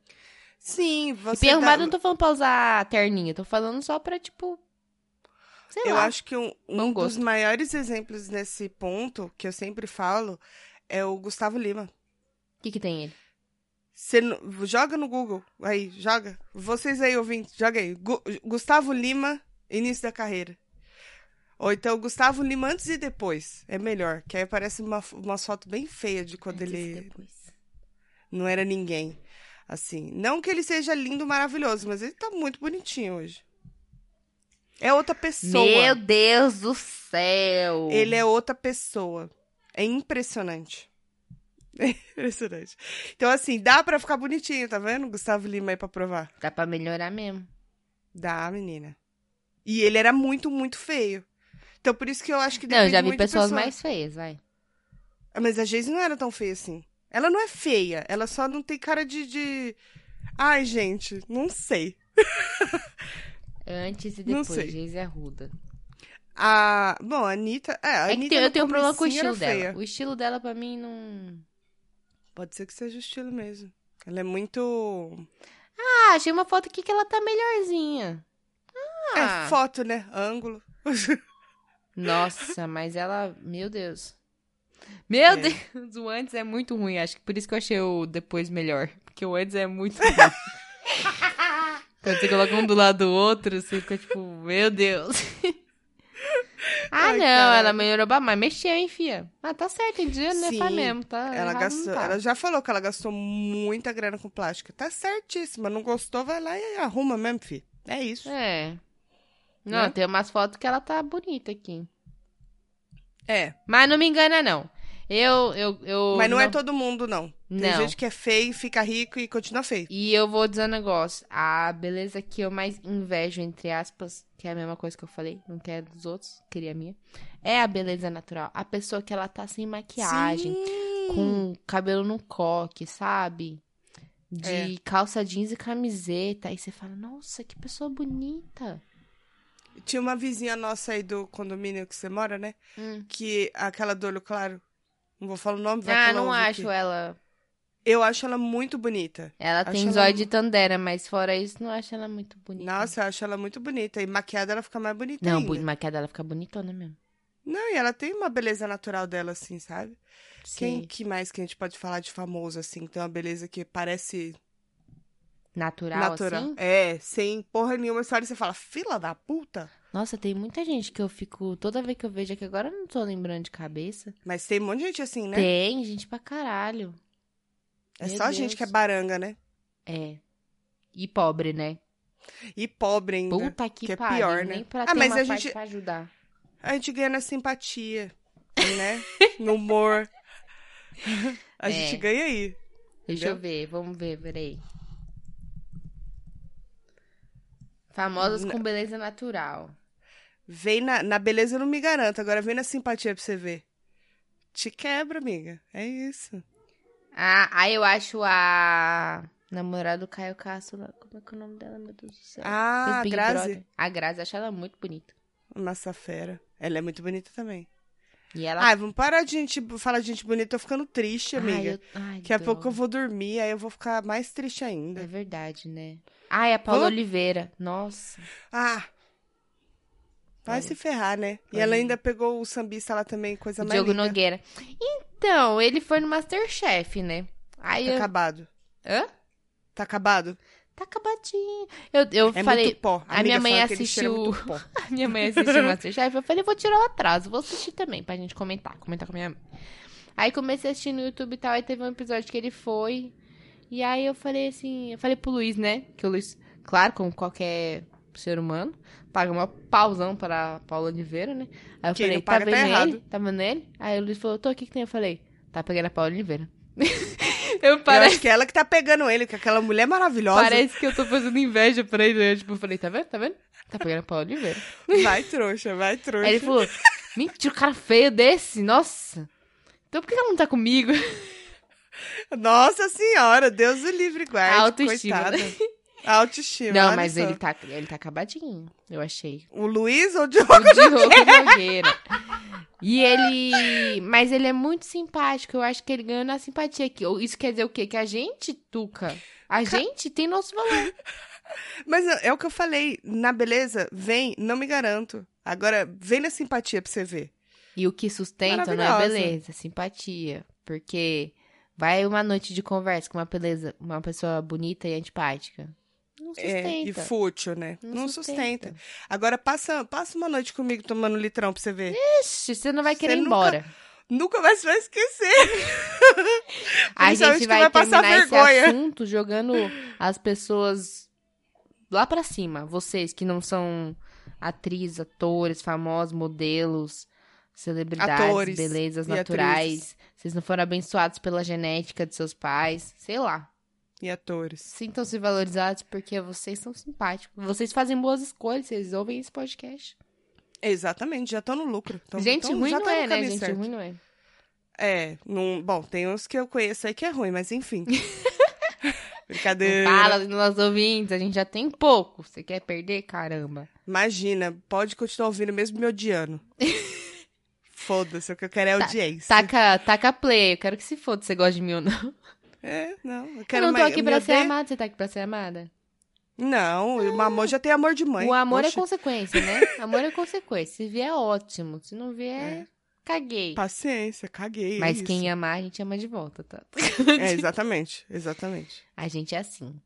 Sim, E você bem tá- arrumada não tô falando pra usar terninho, tô falando só pra, tipo. Sei Eu lá. acho que um, um dos maiores exemplos nesse ponto, que eu sempre falo, é o Gustavo Lima. O que, que tem ele? Você joga no Google. Aí, joga. Vocês aí, ouvintes, joga aí. Gu- Gustavo Lima, início da carreira. Ou então Gustavo Lima antes e depois. É melhor. Que aí aparece uma, uma foto bem feia de quando Antes e ele depois. não era ninguém. Assim. Não que ele seja lindo, maravilhoso, mas ele tá muito bonitinho hoje. É outra pessoa. Meu Deus do céu! Ele é outra pessoa. É impressionante. É (laughs) impressionante. Então, assim, dá pra ficar bonitinho, tá vendo? Gustavo Lima aí pra provar. Dá pra melhorar mesmo. Dá, menina. E ele era muito, muito feio. Então, por isso que eu acho que Não, já vi pessoas pessoa. mais feias, vai. Ah, Mas a Geise não era tão feia assim. Ela não é feia. Ela só não tem cara de... de... Ai, gente, não sei. (laughs) Antes e Não depois, sei. Geise Arruda. A... Bom, a Anitta... É, a É Anitta tem- eu tenho um problema com o estilo dela. feia. O estilo dela, pra mim, não... Pode ser que seja o estilo mesmo. Ela é muito... Ah, achei uma foto aqui que ela tá melhorzinha. Ah. É foto, né? Ângulo. (laughs) Nossa, mas ela... Meu Deus. Meu É. Deus, o antes é muito ruim. Acho que por isso que eu achei o depois melhor. Porque o antes é muito ruim. (laughs) Quando você coloca um do lado do outro, você fica tipo, meu Deus. Ah, Ai, não, caralho. ela melhorou mas mexeu, hein, fia? Ah, tá certo, tem dinheiro, né? Faz mesmo, tá? Ela não gastou, tá. ela já falou que ela gastou muita grana com plástica. Tá certíssima. Não gostou, vai lá e arruma mesmo, filho. É isso. É. Não, Né? tem umas fotos que ela tá bonita aqui. É. Mas não me engana, não. Eu, eu, eu. Mas não, é todo mundo, não. Tem Não. gente que é feio, fica rico e continua feio. E eu vou dizer um negócio. A beleza que eu mais invejo, entre aspas, que é a mesma coisa que eu falei, não quero dos outros, queria a minha, é a beleza natural. A pessoa que ela tá sem maquiagem, Sim. com cabelo no coque, sabe? De É. calça jeans e camiseta. Aí você fala, nossa, que pessoa bonita. Tinha uma vizinha nossa aí do condomínio que você mora, né? Hum. Que aquela do olho claro. Não vou falar o nome, vai Ah, não acho aqui. ela. Eu acho ela muito bonita. Ela Acho tem ela zóio de tandera, mas fora isso, não acho ela muito bonita. Nossa, eu acho ela muito bonita. E maquiada ela fica mais bonita Não, ainda. maquiada ela fica bonitona mesmo. Não, e ela tem uma beleza natural dela, assim, sabe? Quem Sim. que mais que a gente pode falar de famoso, assim? que Tem uma beleza que parece Natural, natural. assim? É, sem porra nenhuma. Você olha e você fala, fila da puta? Nossa, tem muita gente que eu fico. Toda vez que eu vejo aqui, agora eu não tô lembrando de cabeça. Mas tem um monte de gente assim, né? Tem gente pra caralho. é Meu só gente Deus. que é baranga, né? É. E pobre, né? E pobre ainda. Puta que, que é pariu. pior, Nem né? pra Ah, ter mas uma a gente- pra ajudar. A gente ganha na simpatia, né? no humor. A (laughs) É. gente ganha aí. Deixa eu ver, vamos ver, peraí. Famosos com beleza natural. Vem na, na beleza, eu não me garanto. Agora vem na simpatia pra você ver. Te quebra, amiga. É isso. Ah, aí eu acho a namorada do Caio Castro lá. Como é que é o nome dela, meu Deus do céu? Ah, a Grazi. Brother. A Grazi, acho ela muito bonita. Massa fera. Ela é muito bonita também. E ela. Ai, vamos parar de gente falar de gente bonita. Eu tô ficando triste, amiga. Ai, eu... Ai, Daqui a pouco eu vou dormir, aí eu vou ficar mais triste É ainda. verdade, né? Ai, a Paula Vamos- Oliveira. Nossa. Ah! Vai se ferrar, né? E ela ainda pegou o sambista lá também, coisa O mais Diogo linda. Nogueira. Então, ele foi no Masterchef, né? Aí Tá eu... acabado. Hã? Tá acabado? Tá acabadinho. Eu, eu É falei... muito pó. a minha Amiga mãe assistiu-. (laughs) A minha mãe assistiu o (laughs) Masterchef, eu falei, eu vou tirar o atraso, vou assistir também, pra gente comentar, comentar com a minha mãe. Aí comecei a assistir no YouTube e tal, aí teve um episódio que ele foi, e aí eu falei assim, eu falei pro Luiz, né, que o Luiz, claro, como qualquer ser humano, paga uma pausão para Paula Oliveira, né, aí eu Quem falei, tá tá vendo errado. ele? Tá vendo ele? Aí o Luiz falou, tô aqui, que tem? Eu falei, tá pegando a Paula Oliveira. (laughs) eu Eu parece, acho que é ela que tá pegando ele, que aquela mulher maravilhosa. parece que eu tô fazendo inveja pra ele, né, tipo, eu falei, tá vendo, tá vendo? Tá pegando a Paula Oliveira. (laughs) Vai, trouxa, vai, trouxa. Aí ele falou, mentira, um cara feio desse, nossa. Então por que ela não tá comigo? (laughs) Nossa senhora, Deus o livre guarde. Autoestima, Coitada. né? Autoestima. não, mas ele tá, ele tá acabadinho, eu achei. O Luiz ou o Diogo? O Diogo Nogueira. E ele... Mas ele é muito simpático, eu acho que ele ganhou na simpatia aqui. Isso quer dizer o quê? Que a gente, Tuca, a gente tem nosso valor. (laughs) Mas é o que eu falei. Na beleza, vem, não me garanto. Agora, vem na simpatia pra você ver. E o que sustenta não é beleza, é simpatia. Porque vai uma noite de conversa com uma beleza, uma pessoa bonita e antipática. Sustenta. É, e fútil, né? Não Não, sustenta. sustenta. Agora, passa, passa uma noite comigo tomando litrão pra você ver. Ixi, você não vai Você querer ir embora. Nunca mais vai esquecer. (laughs) A gente vai, vai passar terminar esse vergonha. assunto jogando as pessoas lá pra cima. Vocês que não são atrizes, atores, famosos, modelos, celebridades, Atores belezas naturais. Vocês não foram abençoados pela genética de seus pais. Sei lá. E atores. Sintam-se valorizados porque vocês são simpáticos. Vocês fazem boas escolhas, vocês ouvem esse podcast. Exatamente, já estão no lucro. Tão- gente tão- ruim já não é, né? Gente certo. ruim não é. É, não, bom, tem uns que eu conheço aí que é ruim, mas enfim. (laughs) Não Brincadeira. fala dos nossos ouvintes, a gente já tem pouco. Você quer perder? Caramba. Imagina, pode continuar ouvindo mesmo me odiando. (laughs) Foda-se, o que eu quero é audiência. Taca, taca play, eu quero que se foda, você gosta de mim ou não. É, não, eu Eu quero não tô aqui pra ser amada, você tá aqui pra ser amada? Não, o amor já tem amor de mãe. o amor Oxe, é consequência, né? (laughs) Amor é consequência. Se vier, ótimo. Se não vier, caguei. Paciência, caguei. é Mas isso. quem amar, a gente ama de volta, tá? É, exatamente, exatamente. (laughs) A gente é assim.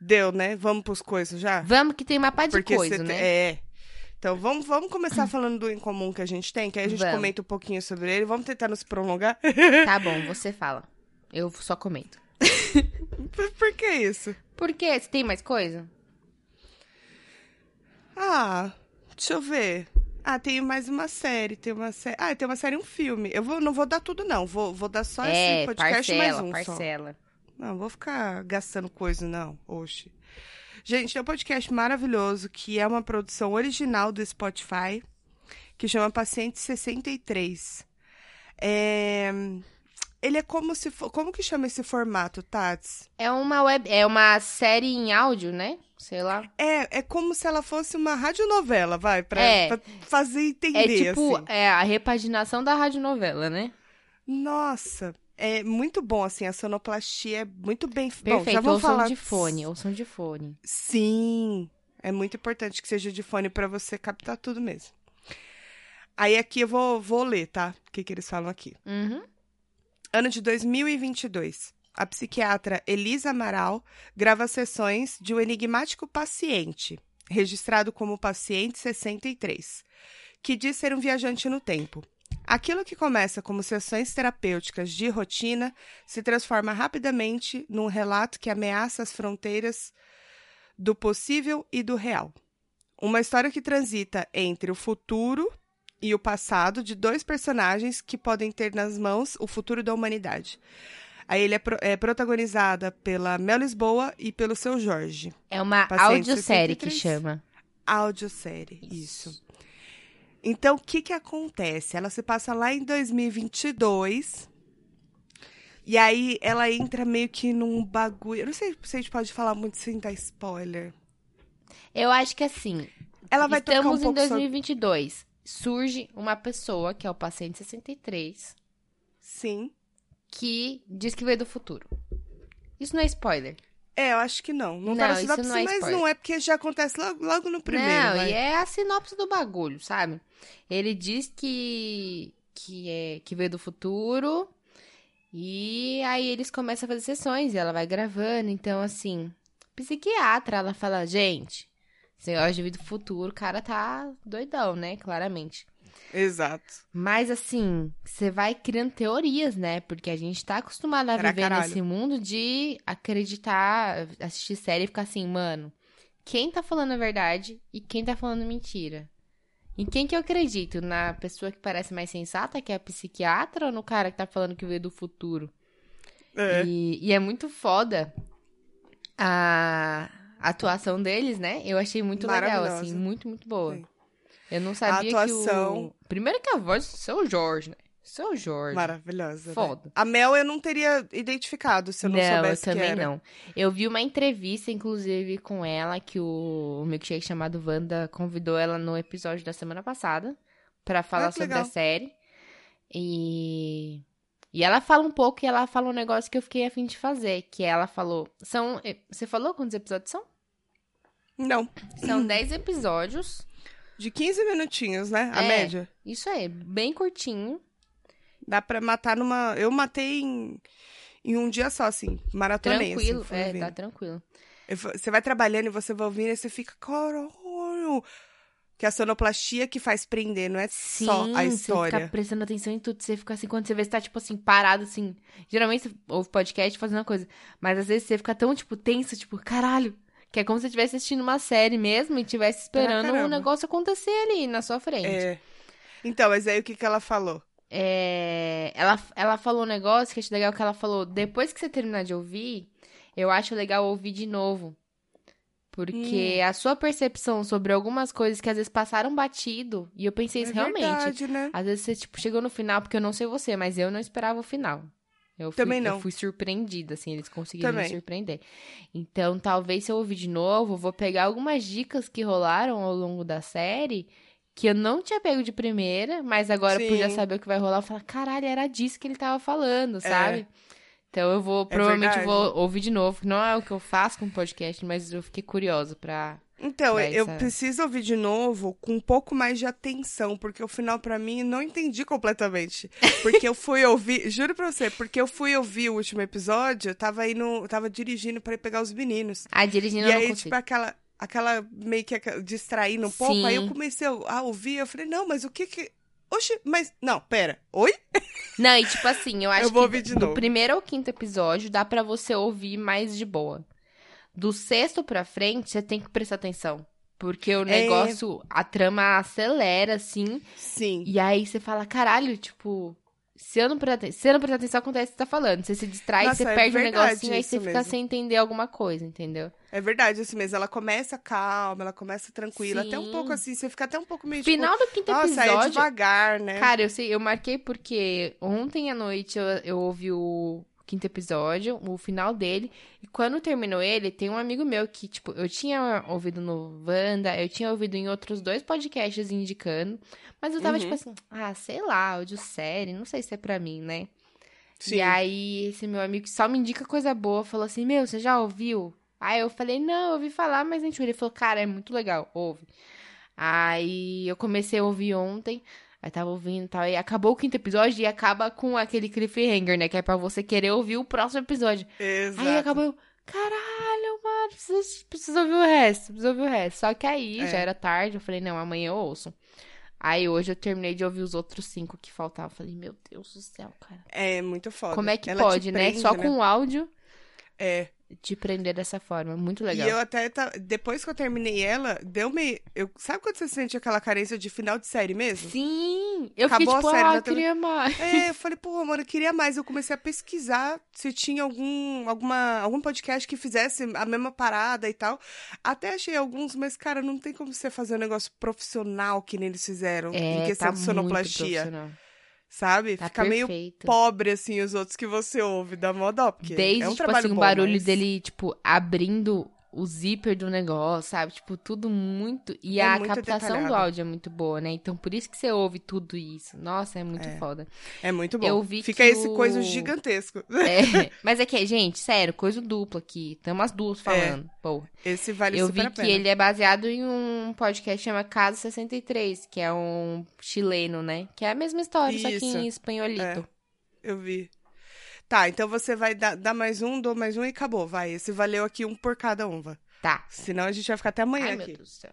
Deu, né? Vamos pros coisas já? Vamos que tem uma pá de Porque coisa, te- né? É. Então, vamos, vamos começar (clears throat) falando do em comum que a gente tem, que aí a gente Vamos. comenta um pouquinho sobre ele. Vamos tentar nos prolongar. Tá bom, (laughs) você fala. Eu só comento. (laughs) Por, que isso? Por quê? Você tem mais coisa? Ah, deixa eu ver. Ah, tem mais uma série, tem uma série. Ah, tem uma série e um filme. Eu vou, não vou dar tudo, não. Vou, vou dar só é, esse podcast parcela, mais um só. parcela. Não, vou ficar gastando coisa, não. Oxe. Gente, tem um podcast maravilhoso que é uma produção original do Spotify, que chama Paciente 63. É... Ele é como se for... Como que chama esse formato, Tats? É uma web, é uma série em áudio, né? Sei lá. É, é como se ela fosse uma radionovela, vai, pra, É. fazer É entender, tipo, assim. é a repaginação da radionovela, né? Nossa, é muito bom, assim, a sonoplastia é muito bem... Bom, já Perfeito, vou falar... de fone, ouçam de fone. Sim, é muito importante que seja de fone pra você captar tudo mesmo. Aí aqui eu vou, vou ler, tá? O que, que eles falam aqui. Uhum. Ano de 2022. A psiquiatra Elisa Amaral grava sessões de um enigmático paciente, registrado como paciente 63, que diz ser um viajante no tempo. Aquilo que começa como sessões terapêuticas de rotina se transforma rapidamente num relato que ameaça as fronteiras do possível e do real. Uma história que transita entre o futuro e o passado de dois personagens que podem ter nas mãos o futuro da humanidade. Aí ele é, pro- é protagonizada pela Mel Lisboa e pelo seu Jorge. É uma audiosérie que 63. chama. Audiosérie, isso. Então, o que que acontece? Ela se passa lá em 2022. E aí ela entra meio que num bagulho. Eu não sei se a gente pode falar muito sem dar spoiler. Eu acho que assim, Ela vai tocar um estamos em pouco sobre... 2022. Surge uma pessoa, que é o paciente 63, Sim. que diz que veio do futuro. Isso não é spoiler. É, eu acho que não. Não, Não, tá na sinopse, não é mas spoiler. não é porque já acontece logo, logo no primeiro. não, vai. e é a sinopse do bagulho, sabe? Ele diz que que é que veio do futuro e aí eles começam a fazer sessões e ela vai gravando, então assim, psiquiatra, ela fala, gente, esse negócio de vida do futuro, o cara tá doidão, né? Claramente. Exato. Mas assim, você vai criando teorias, né? Porque a gente tá acostumado a Pra viver caralho. nesse mundo de acreditar, assistir série e ficar assim, mano, quem tá falando a verdade e quem tá falando mentira? Em quem que eu acredito? Na pessoa que parece mais sensata, que é a psiquiatra, ou no cara que tá falando que veio do futuro? É. E, e é muito foda a atuação deles, né? Eu achei muito legal, assim, muito, muito boa. Sim. Eu não sabia que atuação- o... Primeiro que a voz do seu Jorge, né? Seu Jorge. Maravilhosa. né? Foda. A Mel eu não teria identificado se eu não, soubesse eu também que era. não. Eu vi uma entrevista, inclusive, com ela, que o milkshake chamado Wanda convidou ela no episódio da semana passada pra falar Ah, que sobre legal. a série. E... E ela fala um pouco e ela fala um negócio que eu fiquei a fim de fazer, que ela falou... São... Você falou quantos episódios são? Não. São 10 episódios. De 15 minutinhos, né? A É. média. Isso aí, bem curtinho. Dá pra matar numa. Eu matei em, em um dia só, assim. Maratonei. Tranquilo. Assim, é, ouvindo. tá tranquilo. Você vai trabalhando e você vai ouvindo e você fica. Caralho! Que é a sonoplastia que faz prender, não é Sim, só a você história. fica prestando atenção em tudo. Você fica assim, quando você vê, você tá, tipo assim, parado, assim. Geralmente você ouve podcast fazendo uma coisa. Mas às vezes você fica tão, tipo, tenso, tipo, caralho. Que é como se você estivesse assistindo uma série mesmo e estivesse esperando o caramba. negócio acontecer ali na sua frente. É. Então, mas aí o que, que ela falou? É, Ela, ela falou um negócio que eu achei legal que ela falou. Depois que você terminar de ouvir, eu acho legal ouvir de novo. Porque Hum. a sua percepção sobre algumas coisas que às vezes passaram batido. E eu pensei isso é realmente. verdade, né? Às vezes você, tipo, chegou no final, porque eu não sei você, mas eu não esperava o final. Eu fui, Também não. Eu fui surpreendida, assim, eles conseguiram me Também. surpreender. Então, talvez se eu ouvir de novo, eu vou pegar algumas dicas que rolaram ao longo da série, que eu não tinha pego de primeira, mas agora por já Sim. saber o que vai rolar, eu falo, caralho, era disso que ele tava falando, sabe? Então eu vou, É provavelmente verdade. vou ouvir de novo. Não é o que eu faço com podcast, mas eu fiquei curiosa pra... Então, Pra eu essa- preciso ouvir de novo com um pouco mais de atenção, porque o final pra mim não entendi completamente. Porque eu fui ouvir, (laughs) juro pra você, porque eu fui ouvir o último episódio, eu tava indo, eu tava dirigindo pra ir pegar os meninos. Ah, dirigindo e eu não aí, consigo. tipo, aquela. aquela meio que distraindo um pouco. Aí eu Sim. comecei a ouvir, eu falei, não, mas o que que. Oxe, mas. Não, pera. Oi? (laughs) Não, e tipo assim, eu acho Eu vou que de do novo. primeiro ao quinto episódio dá pra você ouvir mais de boa. Do sexto pra frente, você tem que prestar atenção. Porque o negócio, a trama acelera, assim. Sim. E aí você fala, caralho, tipo. Se eu não prestar, se eu não prestar atenção, acontece o que você tá falando. Você se distrai, Nossa, você é perde um negocinho, aí você isso fica mesmo. sem entender alguma coisa, entendeu? É verdade, assim mesmo. Ela começa calma, ela começa tranquila. Até um Sim. pouco assim, você fica até um pouco meio Final do quinto tipo, nossa, é episódio. devagar, né? Cara, eu sei, eu marquei porque ontem à noite eu, eu ouvi o quinto episódio, o final dele, e quando terminou ele, tem um amigo meu que, tipo, eu tinha ouvido no Wanda, eu tinha ouvido em outros dois podcasts indicando, mas eu tava Uhum. tipo assim, ah, sei lá, audiosérie, não sei se é pra mim, né? Sim. E aí, esse meu amigo que só me indica coisa boa, falou assim, meu, você já ouviu? Aí eu falei, não, eu ouvi falar, mas não Ele falou, cara, é muito legal, ouve. Aí eu comecei a ouvir ontem, aí tava ouvindo e tal, e acabou o quinto episódio e acaba com aquele cliffhanger, né, que é pra você querer ouvir o próximo episódio. Exato. Aí acabou, eu, caralho, mano, preciso, preciso ouvir o resto, preciso ouvir o resto. Só que aí, É. já era tarde, eu falei, não, amanhã eu ouço. Aí hoje eu terminei de ouvir os outros cinco que faltavam. Falei, meu Deus do céu, cara. É muito foda. Como é que Ela pode, né? prende, Só com o áudio É. te prender dessa forma. Muito legal. E eu até. tá- Depois que eu terminei ela, deu meio. Eu... Sabe quando você sente aquela carência de final de série mesmo? Sim! Eu Acabou fiquei a tipo, série, ah, eu queria mais. É, eu falei, pô, mano, eu queria mais. Eu comecei a pesquisar se tinha algum, alguma, algum podcast que fizesse a mesma parada e tal. Até achei alguns, mas, cara, não tem como você fazer um negócio profissional que nem eles fizeram. em É, questão tá de muito sonoplastia. profissional. Sabe? Tá Fica meio perfeito. pobre, assim, os outros que você ouve da moda, porque Desde, é um tipo trabalho assim, o bom, barulho mas dele, tipo, abrindo o zíper do negócio, sabe? Tipo, tudo muito. E É a muito captação do detalhado. áudio é muito boa, né? Então, por isso que você ouve tudo isso. Nossa, é muito É. foda. É muito bom. Eu vi Fica que esse o- coisa gigantesco. É, (laughs) mas é que, gente, sério, coisa dupla aqui. Tem umas duas falando. Porra. Esse vale Eu super vi que pena. ele é baseado em um podcast que chama Caso 63, que é um chileno, né? Que é a mesma história, só que Isso. em espanholito. Eu vi. Tá, então você vai dar, dar mais um, dou mais um e acabou. Vai, esse valeu aqui um por cada um, vai. Tá. Senão a gente vai ficar até amanhã Ai, meu aqui. Deus do céu.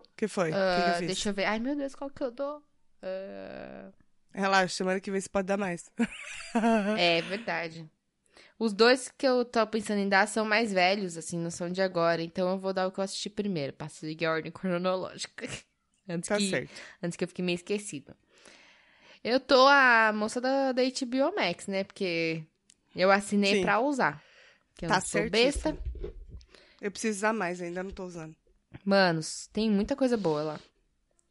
O que foi? O que, que Ah, eu fiz? deixa eu ver. Ai, meu Deus, qual que eu dou? Ah, Relaxa, semana que vem você pode dar mais. (laughs) É verdade. Os dois que eu tô pensando em dar são mais velhos, assim, não são de agora. Então eu vou dar o que eu assisti primeiro, pra seguir a ordem cronológica. (laughs) Antes, tá que, certo. antes que eu fique meio esquecido. Eu tô a moça da, da HBO Max, né? Porque eu assinei Sim. pra usar. Que eu Tá não sou besta. certíssimo. Eu preciso usar mais, ainda não tô usando. Manos, tem muita coisa boa lá.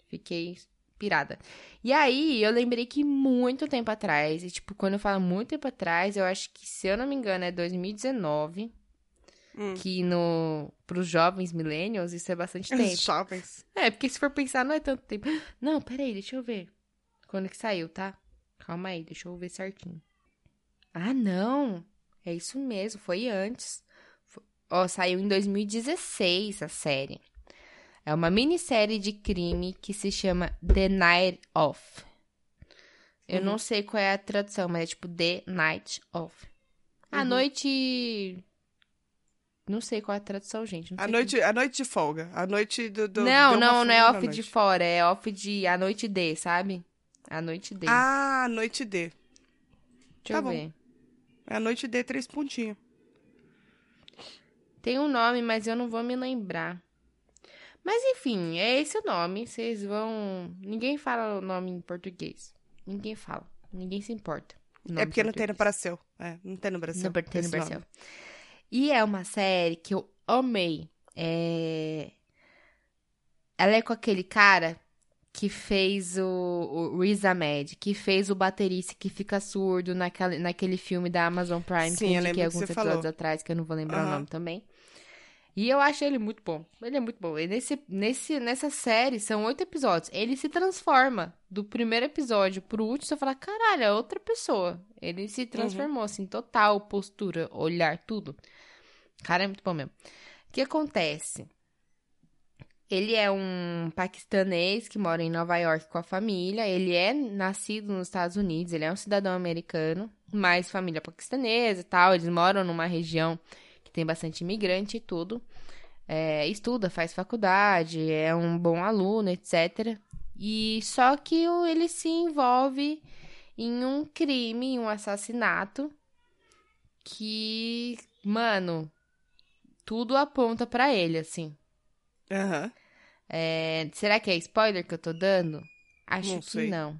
Fiquei pirada. E aí, eu lembrei que muito tempo atrás, e tipo, quando eu falo muito tempo atrás, eu acho que, se eu não me engano, é 2019, Hum. que no pros jovens millennials isso é bastante tempo. Os shoppings. É, porque se for pensar, não é tanto tempo. Não, peraí, deixa eu ver. Quando que saiu, tá? Calma aí, deixa eu ver certinho. Ah, não. É isso mesmo, foi antes. Ó, saiu em 2016 a série. É uma minissérie de crime que se chama The Night Of. Eu Uhum. não sei qual é a tradução, mas é tipo The Night Of. A Uhum. noite. Não sei qual é a tradução, gente. A noite, a noite de folga. A noite do. do não, não, não é off de fora, é off de a noite D, sabe? A noite D. Ah, noite D. Deixa tá eu bom. ver. É a noite D, três pontinhos. Tem um nome, mas eu não vou me lembrar. Mas enfim, é esse o nome. Vocês vão. Ninguém fala o nome em português. Ninguém fala. Ninguém se importa. É porque não tem no. Brasil. É, não tem no Brasil. Não tem no Brasil. nome. E é uma série que eu amei. É... Ela é com aquele cara que fez o, o Riz Ahmed, que fez o baterista que fica surdo naquele, naquele filme da Amazon Prime Sim, que eu indiquei que alguns episódios falou. atrás, que eu não vou lembrar o Aham. nome também. E eu acho ele muito bom. Ele é muito bom. E nesse, nesse, nessa série, são oito episódios. Ele se transforma do primeiro episódio pro último. Você fala, caralho, é outra pessoa. Ele se transformou, assim, total, postura, olhar, tudo. Cara, é muito bom mesmo. O que acontece? Ele é um paquistanês que mora em Nova York com a família. Ele é nascido nos Estados Unidos, ele é um cidadão americano, mas família paquistanesa e tal. Eles moram numa região que tem bastante imigrante e tudo. é, estuda, faz faculdade, é um bom aluno, etc. E só que ele se envolve em um crime, em um assassinato que, mano, tudo aponta pra ele, assim. Aham. É, será que é spoiler que eu tô dando? Acho Não que não.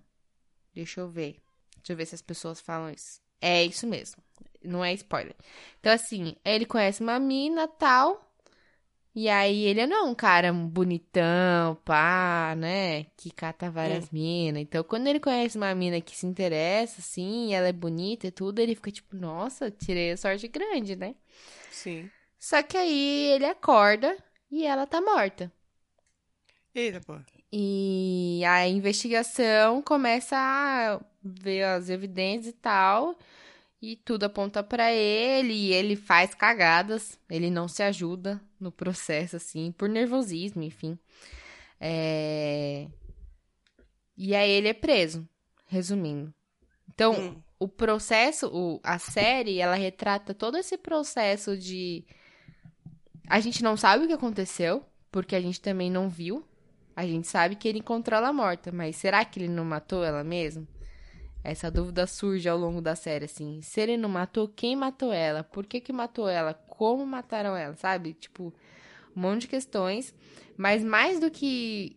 Deixa eu ver. Deixa eu ver se as pessoas falam isso. É isso mesmo. Não é spoiler. Então, assim, ele conhece uma mina tal. E aí ele não é um cara bonitão, pá, né? Que cata várias minas. Então, quando ele conhece uma mina que se interessa, assim, ela é bonita e tudo, ele fica tipo, nossa, tirei a sorte grande, né? Sim. Só que aí ele acorda e ela tá morta. Eita, pô. E a investigação começa a ver as evidências e tal, e tudo aponta pra ele, e ele faz cagadas, ele não se ajuda no processo, assim, por nervosismo, enfim. É... E aí ele é preso, resumindo. Então, Hum. o processo, o, a série, ela retrata todo esse processo de. A gente não sabe o que aconteceu, porque a gente também não viu. A gente sabe que ele encontrou ela morta, mas será que ele não matou ela mesmo? Essa dúvida surge ao longo da série, assim. Se ele não matou, quem matou ela? Por que que matou ela? Como mataram ela, sabe? Tipo, um monte de questões. Mas mais do que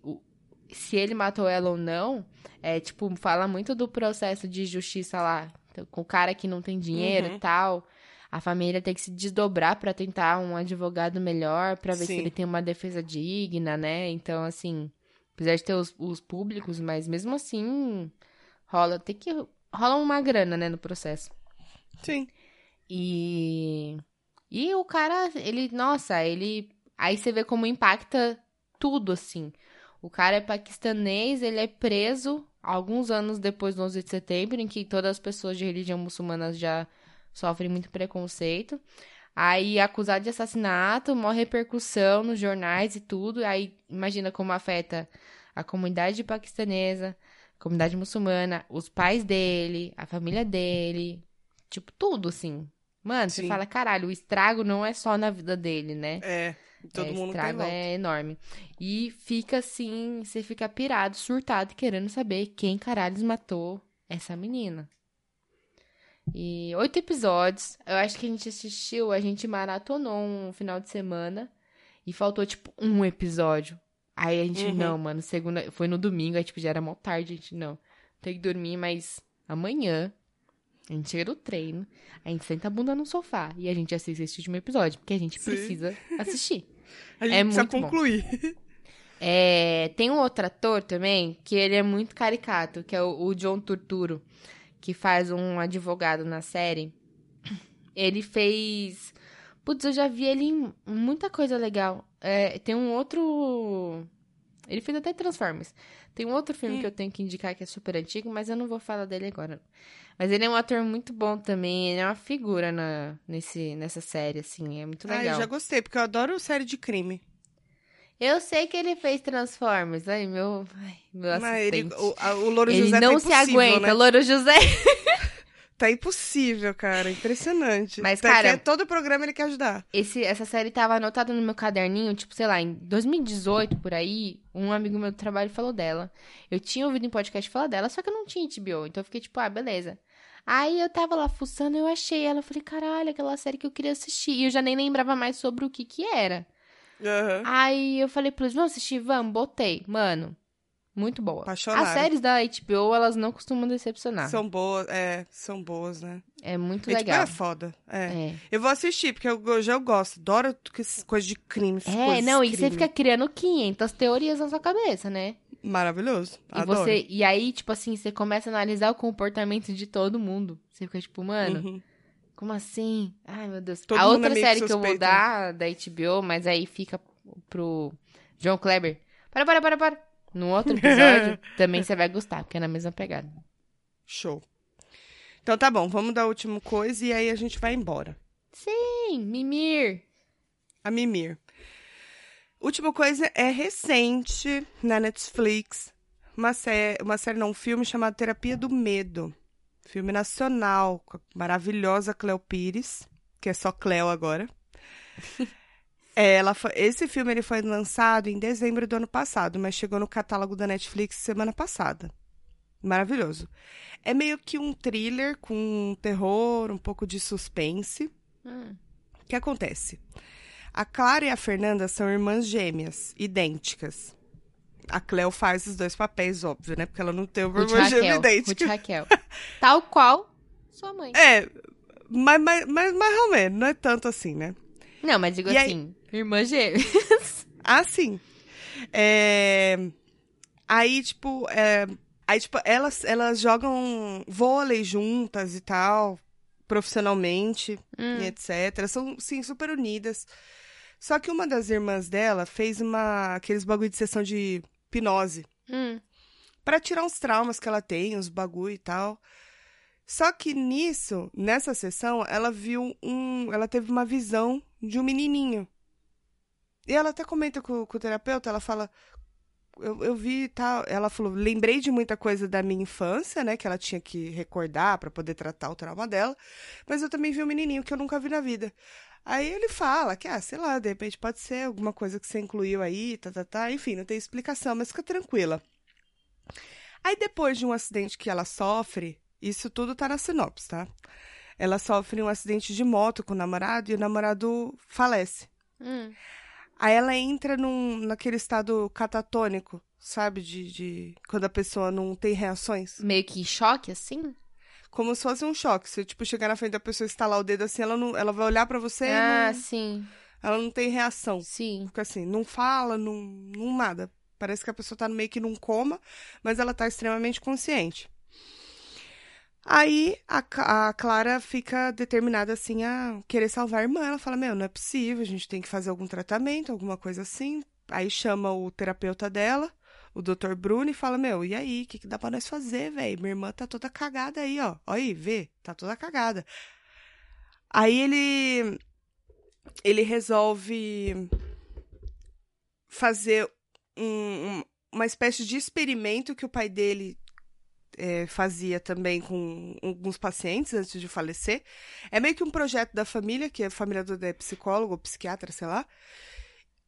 se ele matou ela ou não, é, tipo, fala muito do processo de justiça lá. Com o cara que não tem dinheiro Uhum. e tal. A família tem que se desdobrar pra tentar um advogado melhor, pra ver se Sim. ele tem uma defesa digna, né? Então, assim, apesar de ter os, os públicos, mas mesmo assim, rola, tem que rola uma grana, né, no processo. Sim. E e o cara, ele, nossa, ele aí você vê como impacta tudo assim. O cara é paquistanês, ele é preso alguns anos depois do 11 de setembro, em que todas as pessoas de religião muçulmana já sofrem muito preconceito. Aí, acusado de assassinato, maior repercussão nos jornais e tudo. Aí, imagina como afeta a comunidade paquistanesa, a comunidade muçulmana, os pais dele, a família dele. Tipo, tudo, assim. Mano, você Sim. fala, caralho, o estrago não é só na vida dele, né? É. Todo é, mundo tem estrago volta. é enorme. E fica assim, você fica pirado, surtado, querendo saber quem caralhos matou essa menina. E oito episódios. Eu acho que a gente assistiu, a gente maratonou um final de semana e faltou, tipo, um episódio. Aí a gente, Uhum. não, mano, segunda. Foi no domingo, aí, tipo, já era mó tarde, a gente, não. Tem que dormir, mas amanhã. A gente chega do treino, a gente senta a bunda no sofá e a gente assiste esse último episódio, porque a gente Sim. precisa assistir. (laughs) A gente É precisa muito bom. concluir. É, tem um outro ator também, que ele é muito caricato, que é o, o John Turturro, que faz um advogado na série. Ele fez. Putz, eu já vi ele em muita coisa legal. É, tem um outro. Ele fez até Transformers. Tem um outro filme Hum. que eu tenho que indicar que é super antigo, mas eu não vou falar dele agora. Mas ele é um ator muito bom também. Ele é uma figura na, nesse, nessa série, assim. É muito Ah, legal. eu já gostei, porque eu adoro série de crime. Eu sei que ele fez Transformers. Ai, meu, ai, meu Mas ele, assistente. o, a- o Louro Ele José não tá se aguenta, né? Louro José. (laughs) Tá impossível, cara. Impressionante. Mas, Tá cara- que todo programa ele quer ajudar. Esse, essa série tava anotada no meu caderninho, tipo, sei lá, em 2018, por aí, um amigo meu do trabalho falou dela. Eu tinha ouvido em podcast falar dela, só que eu não tinha HBO, então eu fiquei tipo, ah, beleza. Aí eu tava lá fuçando, eu achei ela, eu falei, caralho, aquela série que eu queria assistir. E eu já nem lembrava mais sobre o que que era. Aham. Aí eu falei pra eles, vamos assistir? Vamos, botei. Mano, muito boa. Apaixonada. As séries da HBO, elas não costumam decepcionar. São boas, é, são boas, né? É muito HBO legal. é foda. É. É. Eu vou assistir, porque eu, eu já gosto. Adoro coisas de crime. É, não, e você crime. fica criando 500 teorias na sua cabeça, né? Maravilhoso. E Adoro. você e aí, tipo assim, você começa a analisar o comportamento de todo mundo. Você fica tipo, mano, Uhum. Como assim? Ai, meu Deus. Todo a outra série que eu vou dar da HBO, mas aí fica pro John Kleber. Para, para, para, para. No outro episódio, (laughs) também você vai gostar, porque é na mesma pegada. Show. Então tá bom, vamos dar o último coisa e aí a gente vai embora. Sim, Mimir. A Mimir. Última coisa é recente na Netflix. Uma, sé uma série, não, um filme chamado Terapia do Medo. Filme nacional, com a maravilhosa Cleo Pires, que é só Cleo agora. (laughs) É, ela foi- esse filme ele foi lançado em dezembro do ano passado, mas chegou no catálogo da Netflix semana passada. Maravilhoso. É meio que um thriller com terror, um pouco de suspense. Hum. O que acontece? A Clara e a Fernanda são irmãs gêmeas, idênticas. A Cleo faz os dois papéis, óbvio, né? Porque ela não tem uma irmã gêmea Raquel. Ruth idêntica. Raquel. Tal qual sua mãe. É, mas, mas, mas mais ou menos, não é tanto assim, né? Não, mas digo E aí- assim, irmã gêmea. Ah, sim. É, Aí, tipo, é, aí, tipo elas, elas jogam vôlei juntas e tal, profissionalmente, Hum. e etc. São, sim, super unidas. Só que uma das irmãs dela fez uma aqueles bagulho de sessão de hipnose Hum. Pra tirar uns traumas que ela tem, os bagulho e tal. Só que nisso, nessa sessão, ela viu um. Ela teve uma visão de um menininho. E ela até comenta com, com o terapeuta, ela fala. Eu, eu vi e tal. Ela falou, lembrei de muita coisa da minha infância, né? Que ela tinha que recordar pra poder tratar o trauma dela. Mas eu também vi um menininho que eu nunca vi na vida. Aí ele fala que, ah, sei lá, de repente pode ser alguma coisa que você incluiu aí, tá, tá, tá. Enfim, não tem explicação, mas fica tranquila. Aí depois de um acidente que ela sofre, isso tudo tá na sinopse, tá? Ela sofre um acidente de moto com o namorado e o namorado falece. Hum. Aí ela entra num, naquele estado catatônico, sabe? De, de quando a pessoa não tem reações. Meio que choque, assim? Como se fosse um choque. Se tipo chegar na frente da pessoa e estalar o dedo assim, ela, não, ela vai olhar pra você e ah, não- sim. ela não tem reação. Sim. Fica assim, não fala, não, não nada. Parece que a pessoa tá meio que num coma, mas ela tá extremamente consciente. Aí a, a Clara fica determinada assim a querer salvar a irmã. Ela fala: Meu, não é possível, a gente tem que fazer algum tratamento, alguma coisa assim. Aí chama o terapeuta dela, o Dr. Bruno, e fala: Meu, e aí, o que, que dá pra nós fazer, velho? Minha irmã tá toda cagada aí, ó. Olha aí, vê, tá toda cagada. Aí ele. Ele resolve fazer um- um- uma espécie de experimento que o pai dele é, fazia também com alguns pacientes antes de falecer. É meio que um projeto da família, que a família do é psicólogo ou psiquiatra, sei lá,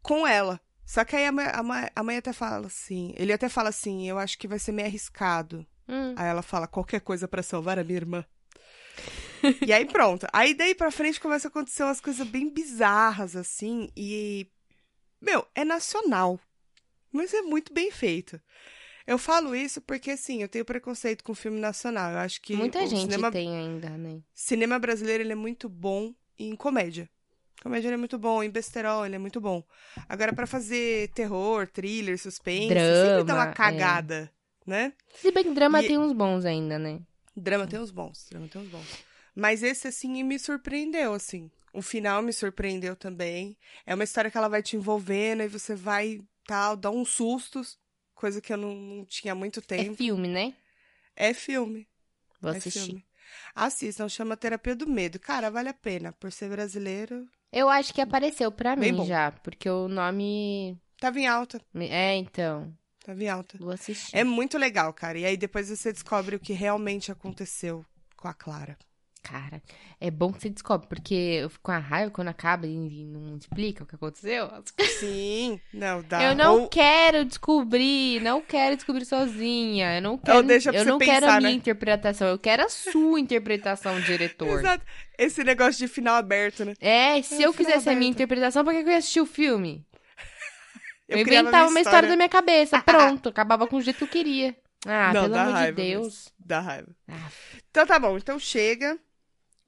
com ela. Só que aí a mãe, a mãe- a mãe até fala assim, ele até fala assim, eu acho que vai ser meio arriscado. Hum. Aí ela fala qualquer coisa pra salvar a minha irmã. e aí pronto. Aí daí pra frente começa a acontecer umas coisas bem bizarras assim e meu, é nacional. Mas é muito bem feito. Eu falo isso porque assim, eu tenho preconceito com filme nacional. Eu acho que Muita gente cinema, tem ainda, né? cinema brasileiro ele é muito bom em comédia. Comédia ele é muito bom, em besterol ele é muito bom. Agora pra fazer terror, thriller, suspense, sempre dá Drama, uma é. cagada, né? Se bem que drama E- tem uns bons ainda, né? Drama tem uns bons, drama tem uns bons. Mas esse, assim, me surpreendeu, assim. O final me surpreendeu também. É uma história que ela vai te envolvendo e você vai, tal, dar uns sustos. Coisa que eu não, não tinha muito É tempo. filme, né? É filme. Vou é assistir. filme. Assistam, chama Terapia do Medo. Cara, vale a pena. Por ser brasileiro, Eu acho que apareceu pra Bem mim bom. já, porque o nome. tava em alta. É, então. Tava em alta. Vou assistir. É muito legal, cara. E aí depois você descobre o que realmente aconteceu com a Clara. Cara, é bom que você descobre, porque eu fico com a raiva quando acaba e não explica o que aconteceu. Sim, não, dá. Eu não Ou- quero descobrir, não quero descobrir sozinha. Eu não quero, deixa pra eu não quero a pensar, minha né? interpretação, eu quero a sua interpretação, diretor. (laughs) Exato. Esse negócio de final aberto, né? É, se É, eu quisesse a minha aberto. interpretação, por que eu ia assistir o filme? (laughs) Eu, criava inventava uma história da minha cabeça, (laughs) pronto, acabava com o jeito que eu queria. Ah, Não, pelo amor de raiva Deus. mesmo. Dá raiva. Ah. Então tá bom, então chega.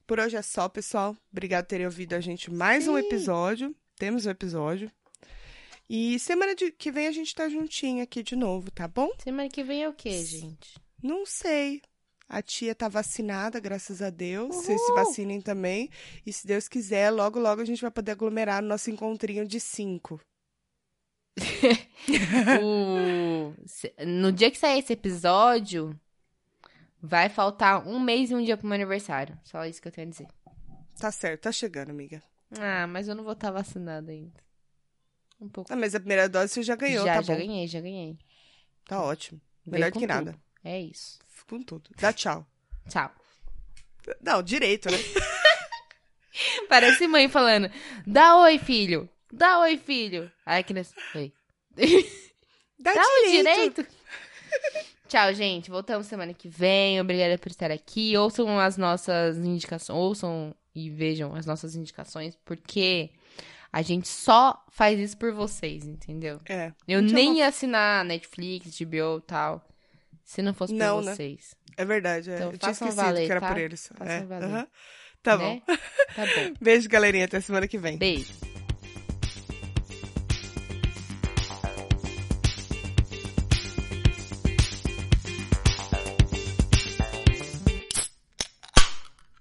Por hoje é só, pessoal. Obrigado por terem ouvido a gente mais um Sim. episódio. Temos um episódio. E semana de- que vem a gente tá juntinho aqui de novo, tá bom? Semana que vem é o quê, gente? Não sei. A tia tá vacinada, graças a Deus. Vocês se Uhul. vacinem também. E se Deus quiser, logo, logo a gente vai poder aglomerar no nosso encontrinho de cinco. (laughs) O- No dia que sair esse episódio, vai faltar um mês e um dia pro meu aniversário. Só isso que eu tenho a dizer. Tá certo, tá chegando, amiga. Ah, mas eu não vou estar vacinada ainda. Um pouco. Ah, mas a primeira dose você já ganhou, já, tá já bom. ganhei, já ganhei. Tá ótimo. Melhor que nada. tudo. É isso. Com tudo. Dá tchau. Tchau. Não, direito, né? (laughs) Parece mãe falando: dá oi, filho. Dá oi, filho. Aí a criança, oi. Dá, (laughs) Dá direito. direito. (laughs) Tchau, gente. Voltamos semana que vem. Obrigada por estar aqui. Ouçam as nossas indicações. Ouçam e vejam as nossas indicações, porque a gente só faz isso por vocês, entendeu? É. Eu nem ia assinar Netflix, HBO e tal, se não fosse por Não, né? vocês. É verdade, é. Então, eu tinha esquecido valer, que era tá? por eles. Façam É. valer. aham. Tá né? bom. Tá bom. (laughs) Beijo, galerinha. Até semana que vem. Beijo.